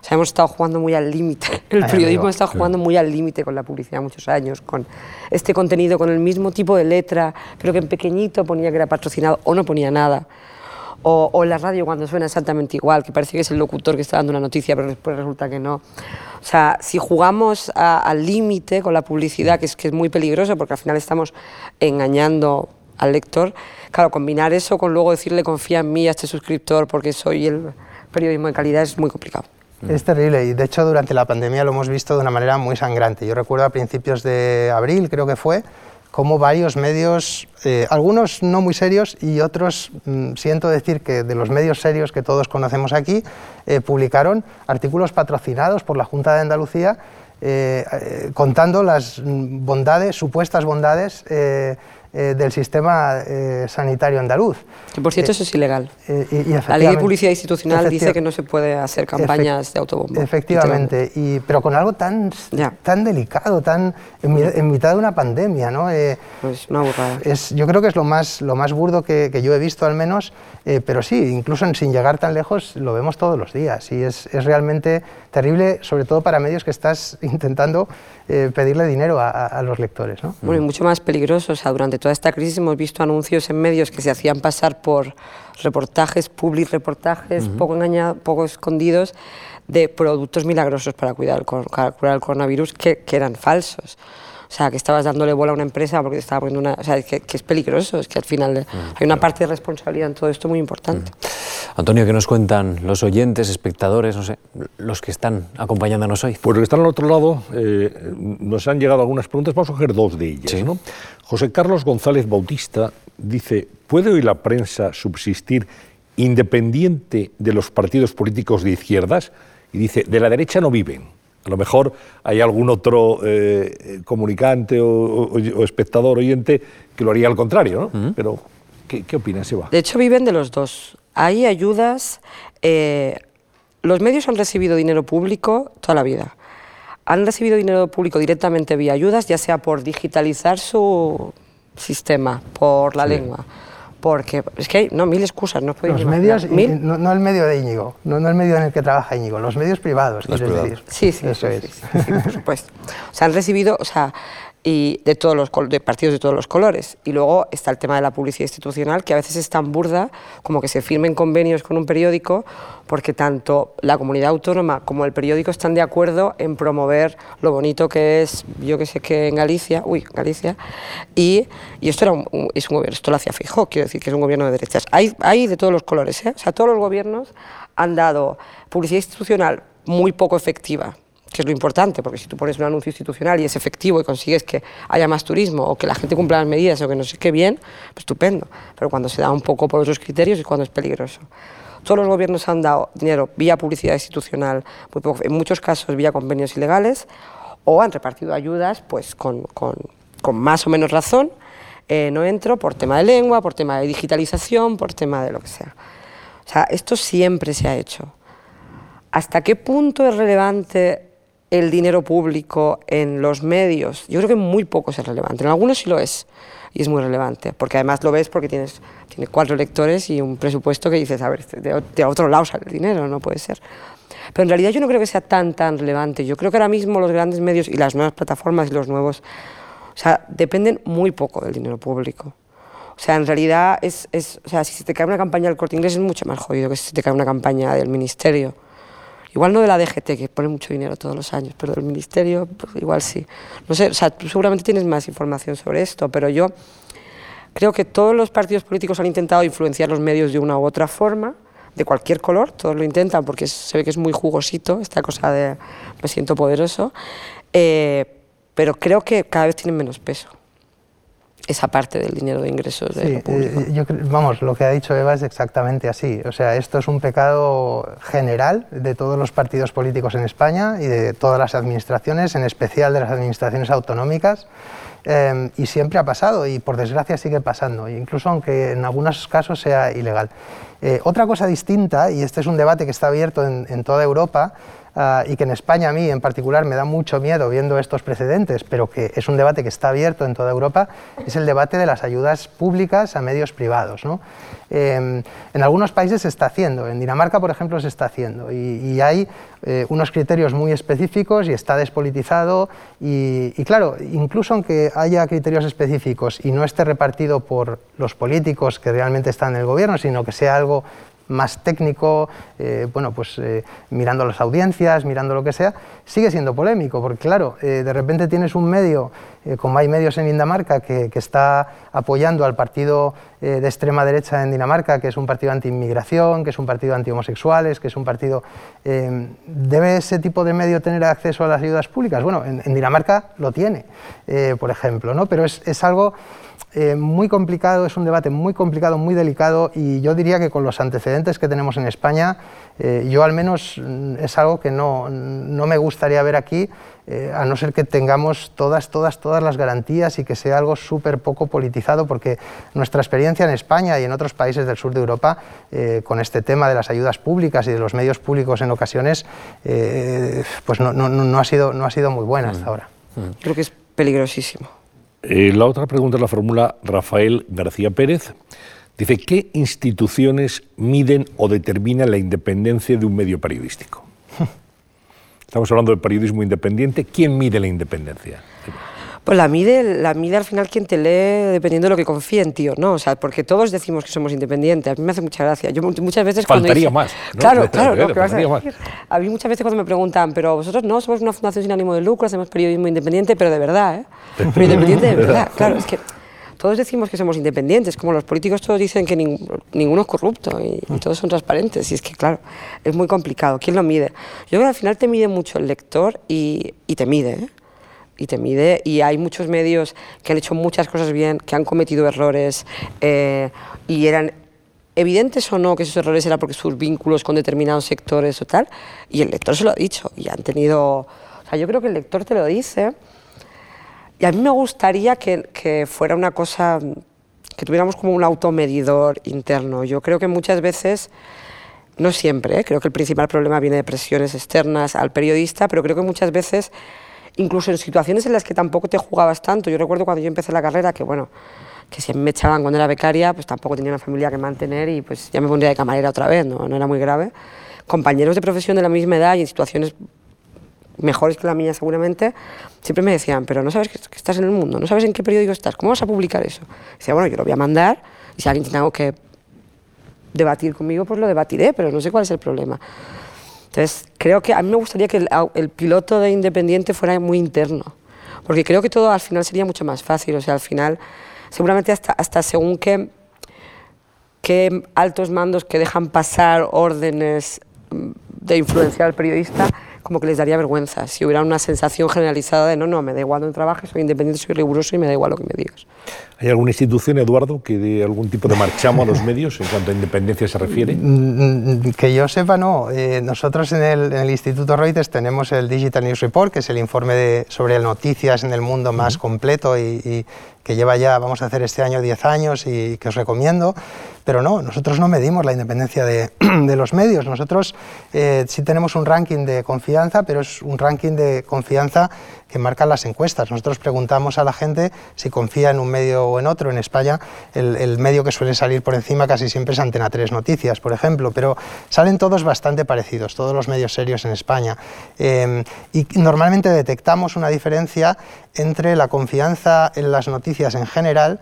O sea, hemos estado jugando muy al límite, <laughs> el periodismo ha estado jugando muy al límite con la publicidad muchos años, con este contenido, con el mismo tipo de letra, pero que en pequeñito ponía que era patrocinado o no ponía nada. O, o, la radio cuando suena exactamente igual, que parece que es el locutor que está dando una noticia, pero después resulta que no. O sea, si jugamos al límite con la publicidad, que es, que es muy peligroso porque al final estamos engañando al lector, claro, combinar eso con luego decirle confía en mí a este suscriptor porque soy el periodismo de calidad es muy complicado. Es terrible y de hecho durante la pandemia lo hemos visto de una manera muy sangrante. Yo recuerdo a principios de abril, creo que fue, como varios medios, eh, algunos no muy serios y otros, mm, siento decir que de los medios serios que todos conocemos aquí, eh, publicaron artículos patrocinados por la Junta de Andalucía eh, contando las mm, bondades, supuestas bondades eh, del sistema eh, sanitario andaluz. Que por cierto eso es ilegal. Y, la ley de publicidad institucional dice que no se puede hacer campañas de autobombo. Efectivamente, y, pero con algo tan, tan delicado, tan en, mitad de una pandemia. ¿no? pues una burrada. Es, yo creo que es lo más, lo más burdo que, que yo he visto al menos, pero sí, incluso sin llegar tan lejos lo vemos todos los días y es, es realmente terrible, sobre todo para medios que estás <laughs> intentando pedirle dinero a, a los lectores. ¿no? Bueno, y mucho más peligroso, o sea, durante toda esta crisis hemos visto anuncios en medios que se hacían pasar por reportajes, public reportajes, poco, engañados, poco escondidos, de productos milagrosos para cuidar el, curar el coronavirus que, que eran falsos. O sea, que estabas dándole bola a una empresa porque te estaba poniendo una... O sea, que, que es peligroso, es que al final hay una parte de responsabilidad en todo esto muy importante. Antonio, ¿qué nos cuentan los oyentes, espectadores, no sé, los que están acompañándonos hoy? Pues los que están al otro lado, eh, nos han llegado algunas preguntas, vamos a coger dos de ellas. ¿no? José Carlos González Bautista dice, ¿puede hoy la prensa subsistir independiente de los partidos políticos de izquierdas? Y dice, de la derecha no viven. A lo mejor hay algún otro eh, comunicante o, o, o, espectador oyente que lo haría al contrario, ¿no? Uh -huh. Pero, ¿qué, ¿qué opinas, Eva? De hecho, viven de los dos. Hay ayudas. Eh, los medios han recibido dinero público toda la vida. Han recibido dinero público directamente vía ayudas, ya sea por digitalizar su sistema, por la sí. lengua porque es que hay no, mil excusas, no Los medios, ¿Mil? No, no, el medio de Íñigo, no, no, el medio en el que trabaja Íñigo, los medios privados, los privados. decir. Sí, sí, eso sí, es. Sí, sí, por supuesto. O sea, han recibido, o sea, y de todos los partidos de todos los colores. Y luego está el tema de la publicidad institucional, que a veces es tan burda como que se firmen convenios con un periódico porque tanto la comunidad autónoma como el periódico están de acuerdo en promover lo bonito que es, yo que sé que en Galicia, uy, Galicia, y, esto es un gobierno, esto lo hacía Fijó, quiero decir que es un gobierno de derechas. Hay, hay de todos los colores, ¿eh? o sea, todos los gobiernos han dado publicidad institucional muy poco efectiva, que es lo importante, porque si tú pones un anuncio institucional y es efectivo y consigues que haya más turismo o que la gente cumpla las medidas o que no sé qué bien, pues estupendo. Pero cuando se da un poco por otros criterios es cuando es peligroso. Todos los gobiernos han dado dinero vía publicidad institucional, muy en muchos casos vía convenios ilegales, o han repartido ayudas pues con, con, con más o menos razón. Eh, no entro por tema de lengua, por tema de digitalización, por tema de lo que sea. O sea, esto siempre se ha hecho. ¿Hasta qué punto es relevante el dinero público en los medios, yo creo que muy poco es relevante. En algunos sí lo es y es muy relevante, porque además lo ves porque tienes, tienes cuatro lectores y un presupuesto que dices, a ver, de, de otro lado sale el dinero, no puede ser. Pero en realidad yo no creo que sea tan, tan relevante. Yo creo que ahora mismo los grandes medios y las nuevas plataformas y los nuevos, o sea, dependen muy poco del dinero público. O sea, en realidad, es, es, o sea, si se te cae una campaña del corte inglés es mucho más jodido que si se te cae una campaña del ministerio. Igual no de la DGT, que pone mucho dinero todos los años, pero del Ministerio, pues igual sí. No sé, o sea, tú seguramente tienes más información sobre esto, pero yo creo que todos los partidos políticos han intentado influenciar los medios de una u otra forma, de cualquier color, todos lo intentan porque se ve que es muy jugosito esta cosa de me siento poderoso, eh, pero creo que cada vez tienen menos peso. Esa parte del dinero de ingresos de lo público. Eh, vamos, lo que ha dicho Eva es exactamente así. O sea, esto es un pecado general de todos los partidos políticos en España y de todas las administraciones, en especial de las administraciones autonómicas. Em, y siempre ha pasado y por desgracia sigue pasando, incluso aunque en algunos casos sea ilegal. Eh, otra cosa distinta, y este es un debate que está abierto en toda Europa, Ah, y que en España a mí en particular me da mucho miedo viendo estos precedentes, pero que es un debate que está abierto en toda Europa, es el debate de las ayudas públicas a medios privados. Em, en algunos países se está haciendo, en Dinamarca por ejemplo se está haciendo y, hay eh, unos criterios muy específicos y está despolitizado y claro, incluso aunque haya criterios específicos y no esté repartido por los políticos que realmente están en el gobierno, sino que sea algo más técnico, eh, bueno, pues eh, mirando las audiencias, mirando lo que sea, sigue siendo polémico, porque claro, eh, de repente tienes un medio, como hay medios en Dinamarca, que, está apoyando al partido de extrema derecha en Dinamarca, que es un partido anti-inmigración, que es un partido anti-homosexuales, que es un partido... ¿Debe ese tipo de medio tener acceso a las ayudas públicas? Bueno, en, Dinamarca lo tiene, por ejemplo, ¿no? pero es algo eh, muy complicado, es un debate muy complicado, muy delicado y yo diría que con los antecedentes que tenemos en España, eh, yo al menos mm, es algo que no, no me gustaría ver aquí, eh, a no ser que tengamos todas, todas, todas las garantías y que sea algo súper poco politizado, porque nuestra experiencia en España y en otros países del sur de Europa con este tema de las ayudas públicas y de los medios públicos en ocasiones, pues no, no, no, ha sido, no ha sido muy buena hasta mm. ahora. Creo que es peligrosísimo. Eh, la otra pregunta la formula Rafael García Pérez. Dice, ¿qué instituciones miden o determinan la independencia de un medio periodístico? <laughs> Estamos hablando del periodismo independiente. ¿Quién mide la independencia? Pues la mide, la mide al final quien te lee dependiendo de lo que confíe en ti ¿no? O sea, porque todos decimos que somos independientes. A mí me hace mucha gracia. Yo muchas veces Faltaría más. Claro, claro. No, a, mí muchas veces cuando me preguntan, pero vosotros no, somos una fundación sin ánimo de lucro, hacemos periodismo independiente, pero de verdad, ¿eh? <laughs> Pero independiente de verdad. Claro, es que todos decimos que somos independientes, como los políticos todos dicen que ninguno es corrupto y, y, todos son transparentes. Y es que, claro, es muy complicado. ¿Quién lo mide? Yo creo que al final te mide mucho el lector y, y te mide. ¿eh? Y te mide. Y hay muchos medios que han hecho muchas cosas bien, que han cometido errores eh, y eran evidentes o no que esos errores eran porque sus vínculos con determinados sectores o tal. Y el lector se lo ha dicho y han tenido... O sea, yo creo que el lector te lo dice. Y a mí me gustaría que, que fuera una cosa, que tuviéramos como un automedidor interno. Yo creo que muchas veces no siempre, ¿eh? creo que el principal problema viene de presiones externas al periodista, pero creo que muchas veces incluso en situaciones en las que tampoco te jugabas tanto. Yo recuerdo cuando yo empecé la carrera que, bueno, que si me echaban cuando era becaria, pues tampoco tenía una familia que mantener y pues ya me pondría de camarera otra vez, no, no era muy grave. Compañeros de profesión de la misma edad y en situaciones mejores que la mía seguramente, siempre me decían, pero no sabes que, estás en el mundo, no sabes en qué periódico estás, ¿cómo vas a publicar eso? Y decía, bueno, yo lo voy a mandar y si alguien tiene algo que debatir conmigo, pues lo debatiré, pero no sé cuál es el problema. Entonces, creo que a mí me gustaría que el, piloto de Independiente fuera muy interno, porque creo que todo al final sería mucho más fácil. O sea, al final, seguramente hasta, hasta según qué, qué altos mandos que dejan pasar órdenes mm, de influenciar al periodista, como que les daría vergüenza. Si hubiera una sensación generalizada de no, no, me da igual donde trabaje, soy independiente, soy riguroso y me da igual lo que me digas. ¿Hay alguna institución, Eduardo, que dé algún tipo de marchamo a los medios en cuanto a independencia se refiere? Mm, mm, que yo sepa, no. Eh, nosotros en el, Instituto Reuters tenemos el Digital News Report, que es el informe de, sobre noticias en el mundo más completo y, que lleva ya, vamos a hacer este año 10 años y que os recomiendo, pero no, nosotros no medimos la independencia <clears throat> de, los medios, nosotros eh, sí tenemos un ranking de confianza, pero es un ranking de confianza que marcan las encuestas. Nosotros preguntamos a la gente si confía en un medio o en otro. En España, el, medio que suele salir por encima casi siempre es Antena 3 Noticias, por ejemplo, pero salen todos bastante parecidos, todos los medios serios en España. Eh, y normalmente detectamos una diferencia entre la confianza en las noticias en general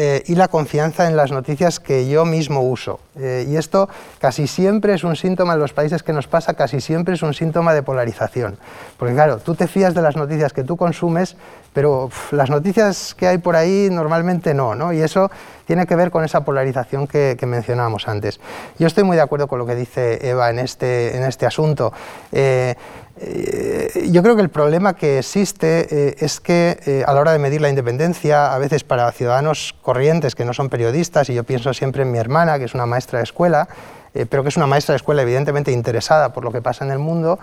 eh, y la confianza en las noticias que yo mismo uso. Eh, y esto casi siempre es un síntoma, en los países que nos pasa, casi siempre es un síntoma de polarización. Porque claro, tú te fías de las noticias que tú consumes, pero las noticias que hay por ahí normalmente no, ¿no? Y eso tiene que ver con esa polarización que, mencionábamos antes. Yo estoy muy de acuerdo con lo que dice Eva en este, en este asunto. Eh, eh, yo creo que el problema que existe eh, es que a la hora de medir la independencia, a veces para ciudadanos corrientes que no son periodistas, y yo pienso siempre en mi hermana, que es una maestra de escuela, pero que es una maestra de escuela evidentemente interesada por lo que pasa en el mundo,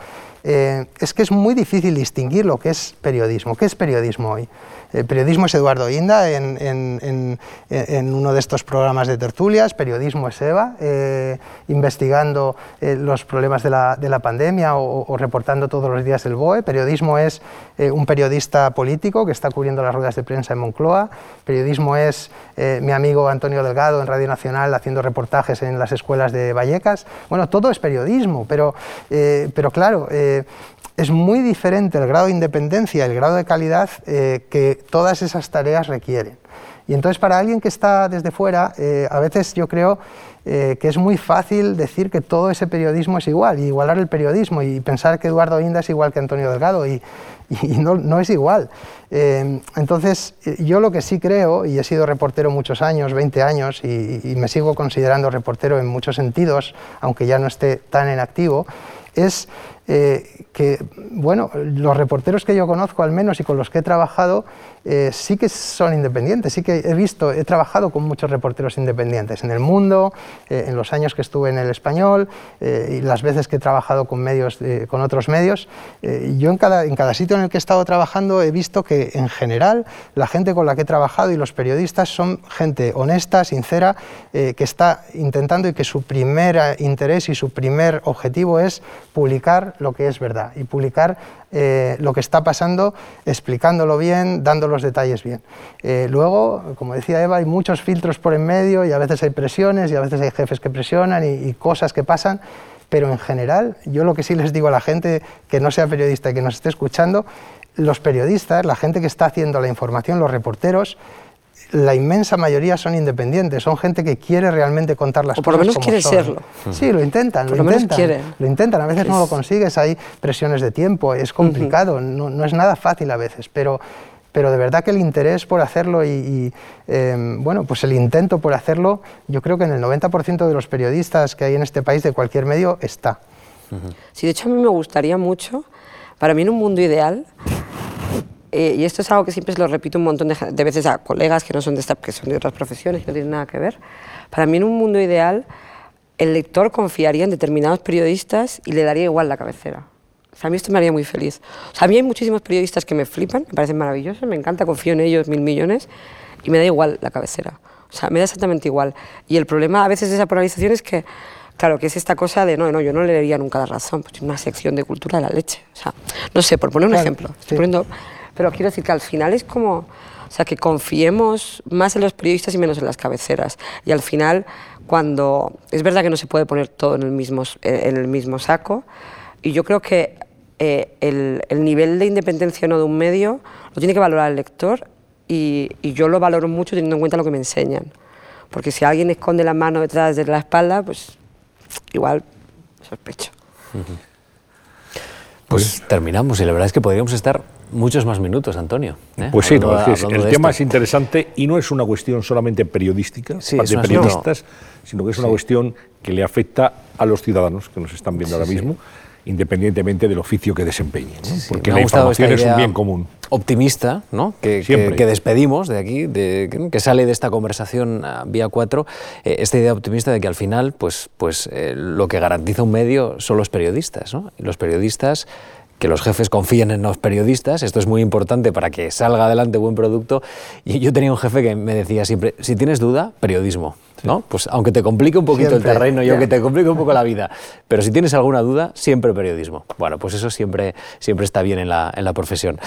es que es muy difícil distinguir lo que es periodismo. ¿Qué es periodismo hoy? El periodismo es Eduardo Inda en, uno de estos programas de tertulias, Periodismo es Eva, eh, investigando eh, los problemas de la, pandemia o, reportando todos los días el BOE. Periodismo es eh, un periodista político que está cubriendo las ruedas de prensa en Moncloa. Periodismo es mi amigo Antonio Delgado en Radio Nacional haciendo reportajes en las escuelas de Vallecas. Bueno, todo es periodismo, pero, pero claro es muy diferente el grado de independencia, el grado de calidad eh, que todas esas tareas requieren. Y entonces para alguien que está desde fuera, eh, a veces yo creo eh, que es muy fácil decir que todo ese periodismo es igual, y igualar el periodismo y pensar que Eduardo Inda es igual que Antonio Delgado, y, <laughs> no, es igual. entonces yo lo que sí creo, y he sido reportero muchos años, 20 años, y, y me sigo considerando reportero en muchos sentidos, aunque ya no esté tan en activo, es eh, que, bueno, los reporteros que yo conozco al menos y con los que he trabajado eh, sí que son independientes, sí que he visto, he trabajado con muchos reporteros independientes en el mundo, eh, en los años que estuve en el español y las veces que he trabajado con, medios, con otros medios. yo en cada, en cada sitio en el que he estado trabajando he visto que en general la gente con la que he trabajado y los periodistas son gente honesta, sincera, que está intentando y que su primer interés y su primer objetivo es publicar lo que es verdad y publicar eh, lo que está pasando, explicándolo bien, dando los detalles bien. Eh, luego, como decía Eva, hay muchos filtros por en medio y a veces hay presiones y a veces hay jefes que presionan y, cosas que pasan, pero en general, yo lo que sí les digo a la gente que no sea periodista y que nos esté escuchando, los periodistas, la gente que está haciendo la información, los reporteros, la inmensa mayoría son independientes, son gente que quiere realmente contar las o por lo menos quiere serlo. Sí, lo intentan, lo, intentan. Lo intentan, a veces no lo consigues, hay presiones de tiempo, es complicado, no, es nada fácil a veces, pero, pero de verdad que el interés por hacerlo y, em, bueno, pues el intento por hacerlo, yo creo que en el 90% de los periodistas que hay en este país de cualquier medio está. Sí, de hecho a mí me gustaría mucho, para mí en un mundo ideal, eh, y esto es algo que siempre lo repito un montón de, veces a colegas que no son de esta, que son de otras profesiones, que no tienen nada que ver. Para mí en un mundo ideal, el lector confiaría en determinados periodistas y le daría igual la cabecera. O sea, a mí esto me haría muy feliz. O sea, a mí hay muchísimos periodistas que me flipan, me parecen maravillosos, me encanta, confío en ellos mil millones y me da igual la cabecera. O sea, me da exactamente igual. Y el problema a veces de esa polarización es que, claro, que es esta cosa de, no, no, yo no leería nunca la razón, pues una sección de cultura de la leche. O sea, no sé, por poner un ejemplo. Estoy poniendo pero quiero decir que al final es como, o sea, que confiemos más en los periodistas y menos en las cabeceras. Y al final, cuando, es verdad que no se puede poner todo en el mismo, en el mismo saco, y yo creo que eh, el, el, nivel de independencia no de un medio lo tiene que valorar el lector y, y, yo lo valoro mucho teniendo en cuenta lo que me enseñan. Porque si alguien esconde la mano detrás de la espalda, pues igual sospecho. Pues terminamos y la verdad es que podríamos estar muchos más minutos, Antonio. ¿eh? Pues sí, el tema es interesante y no es una cuestión solamente periodística, de periodistas, sino que es una cuestión que le afecta a los ciudadanos que nos están viendo ahora mismo independientemente del oficio que desempeñen, porque la información es un bien común. Optimista, ¿no? que, que, despedimos de aquí, de, que sale de esta conversación vía 4, eh, esta idea optimista de que al final pues, pues, eh, lo que garantiza un medio son los periodistas. ¿no? Y los periodistas que los jefes confíen en los periodistas, esto es muy importante para que salga adelante buen producto. Y yo tenía un jefe que me decía siempre, si tienes duda, periodismo. ¿No? Pues aunque te complique un poquito el terreno y aunque te complique un poco la vida, <laughs> pero si tienes alguna duda, siempre periodismo. Bueno, pues eso siempre, siempre está bien en la, en la profesión.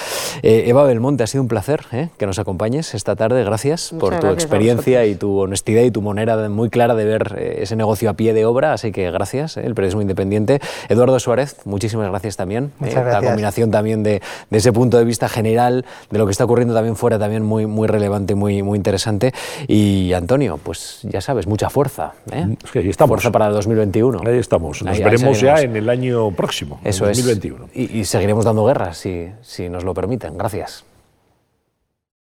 Eh, Eva Belmonte, ha sido un placer ¿eh? que nos acompañes esta tarde. Gracias por tu experiencia y tu honestidad y tu manera muy clara de ver eh, ese negocio a pie de obra, así que gracias, el periodismo independiente. Eduardo Suárez, muchísimas gracias también. La combinación también de, de, ese punto de vista general, de lo que está ocurriendo también fuera, también muy, muy relevante, muy, muy interesante. Y Antonio, pues ya sabes, mucha fuerza. ¿eh? Es que ahí estamos. Fuerza para el 2021. Ahí estamos. Nos veremos ya en el año próximo, Eso 2021. Es. Y, y, seguiremos dando guerra si, si nos lo permiten. Gracias.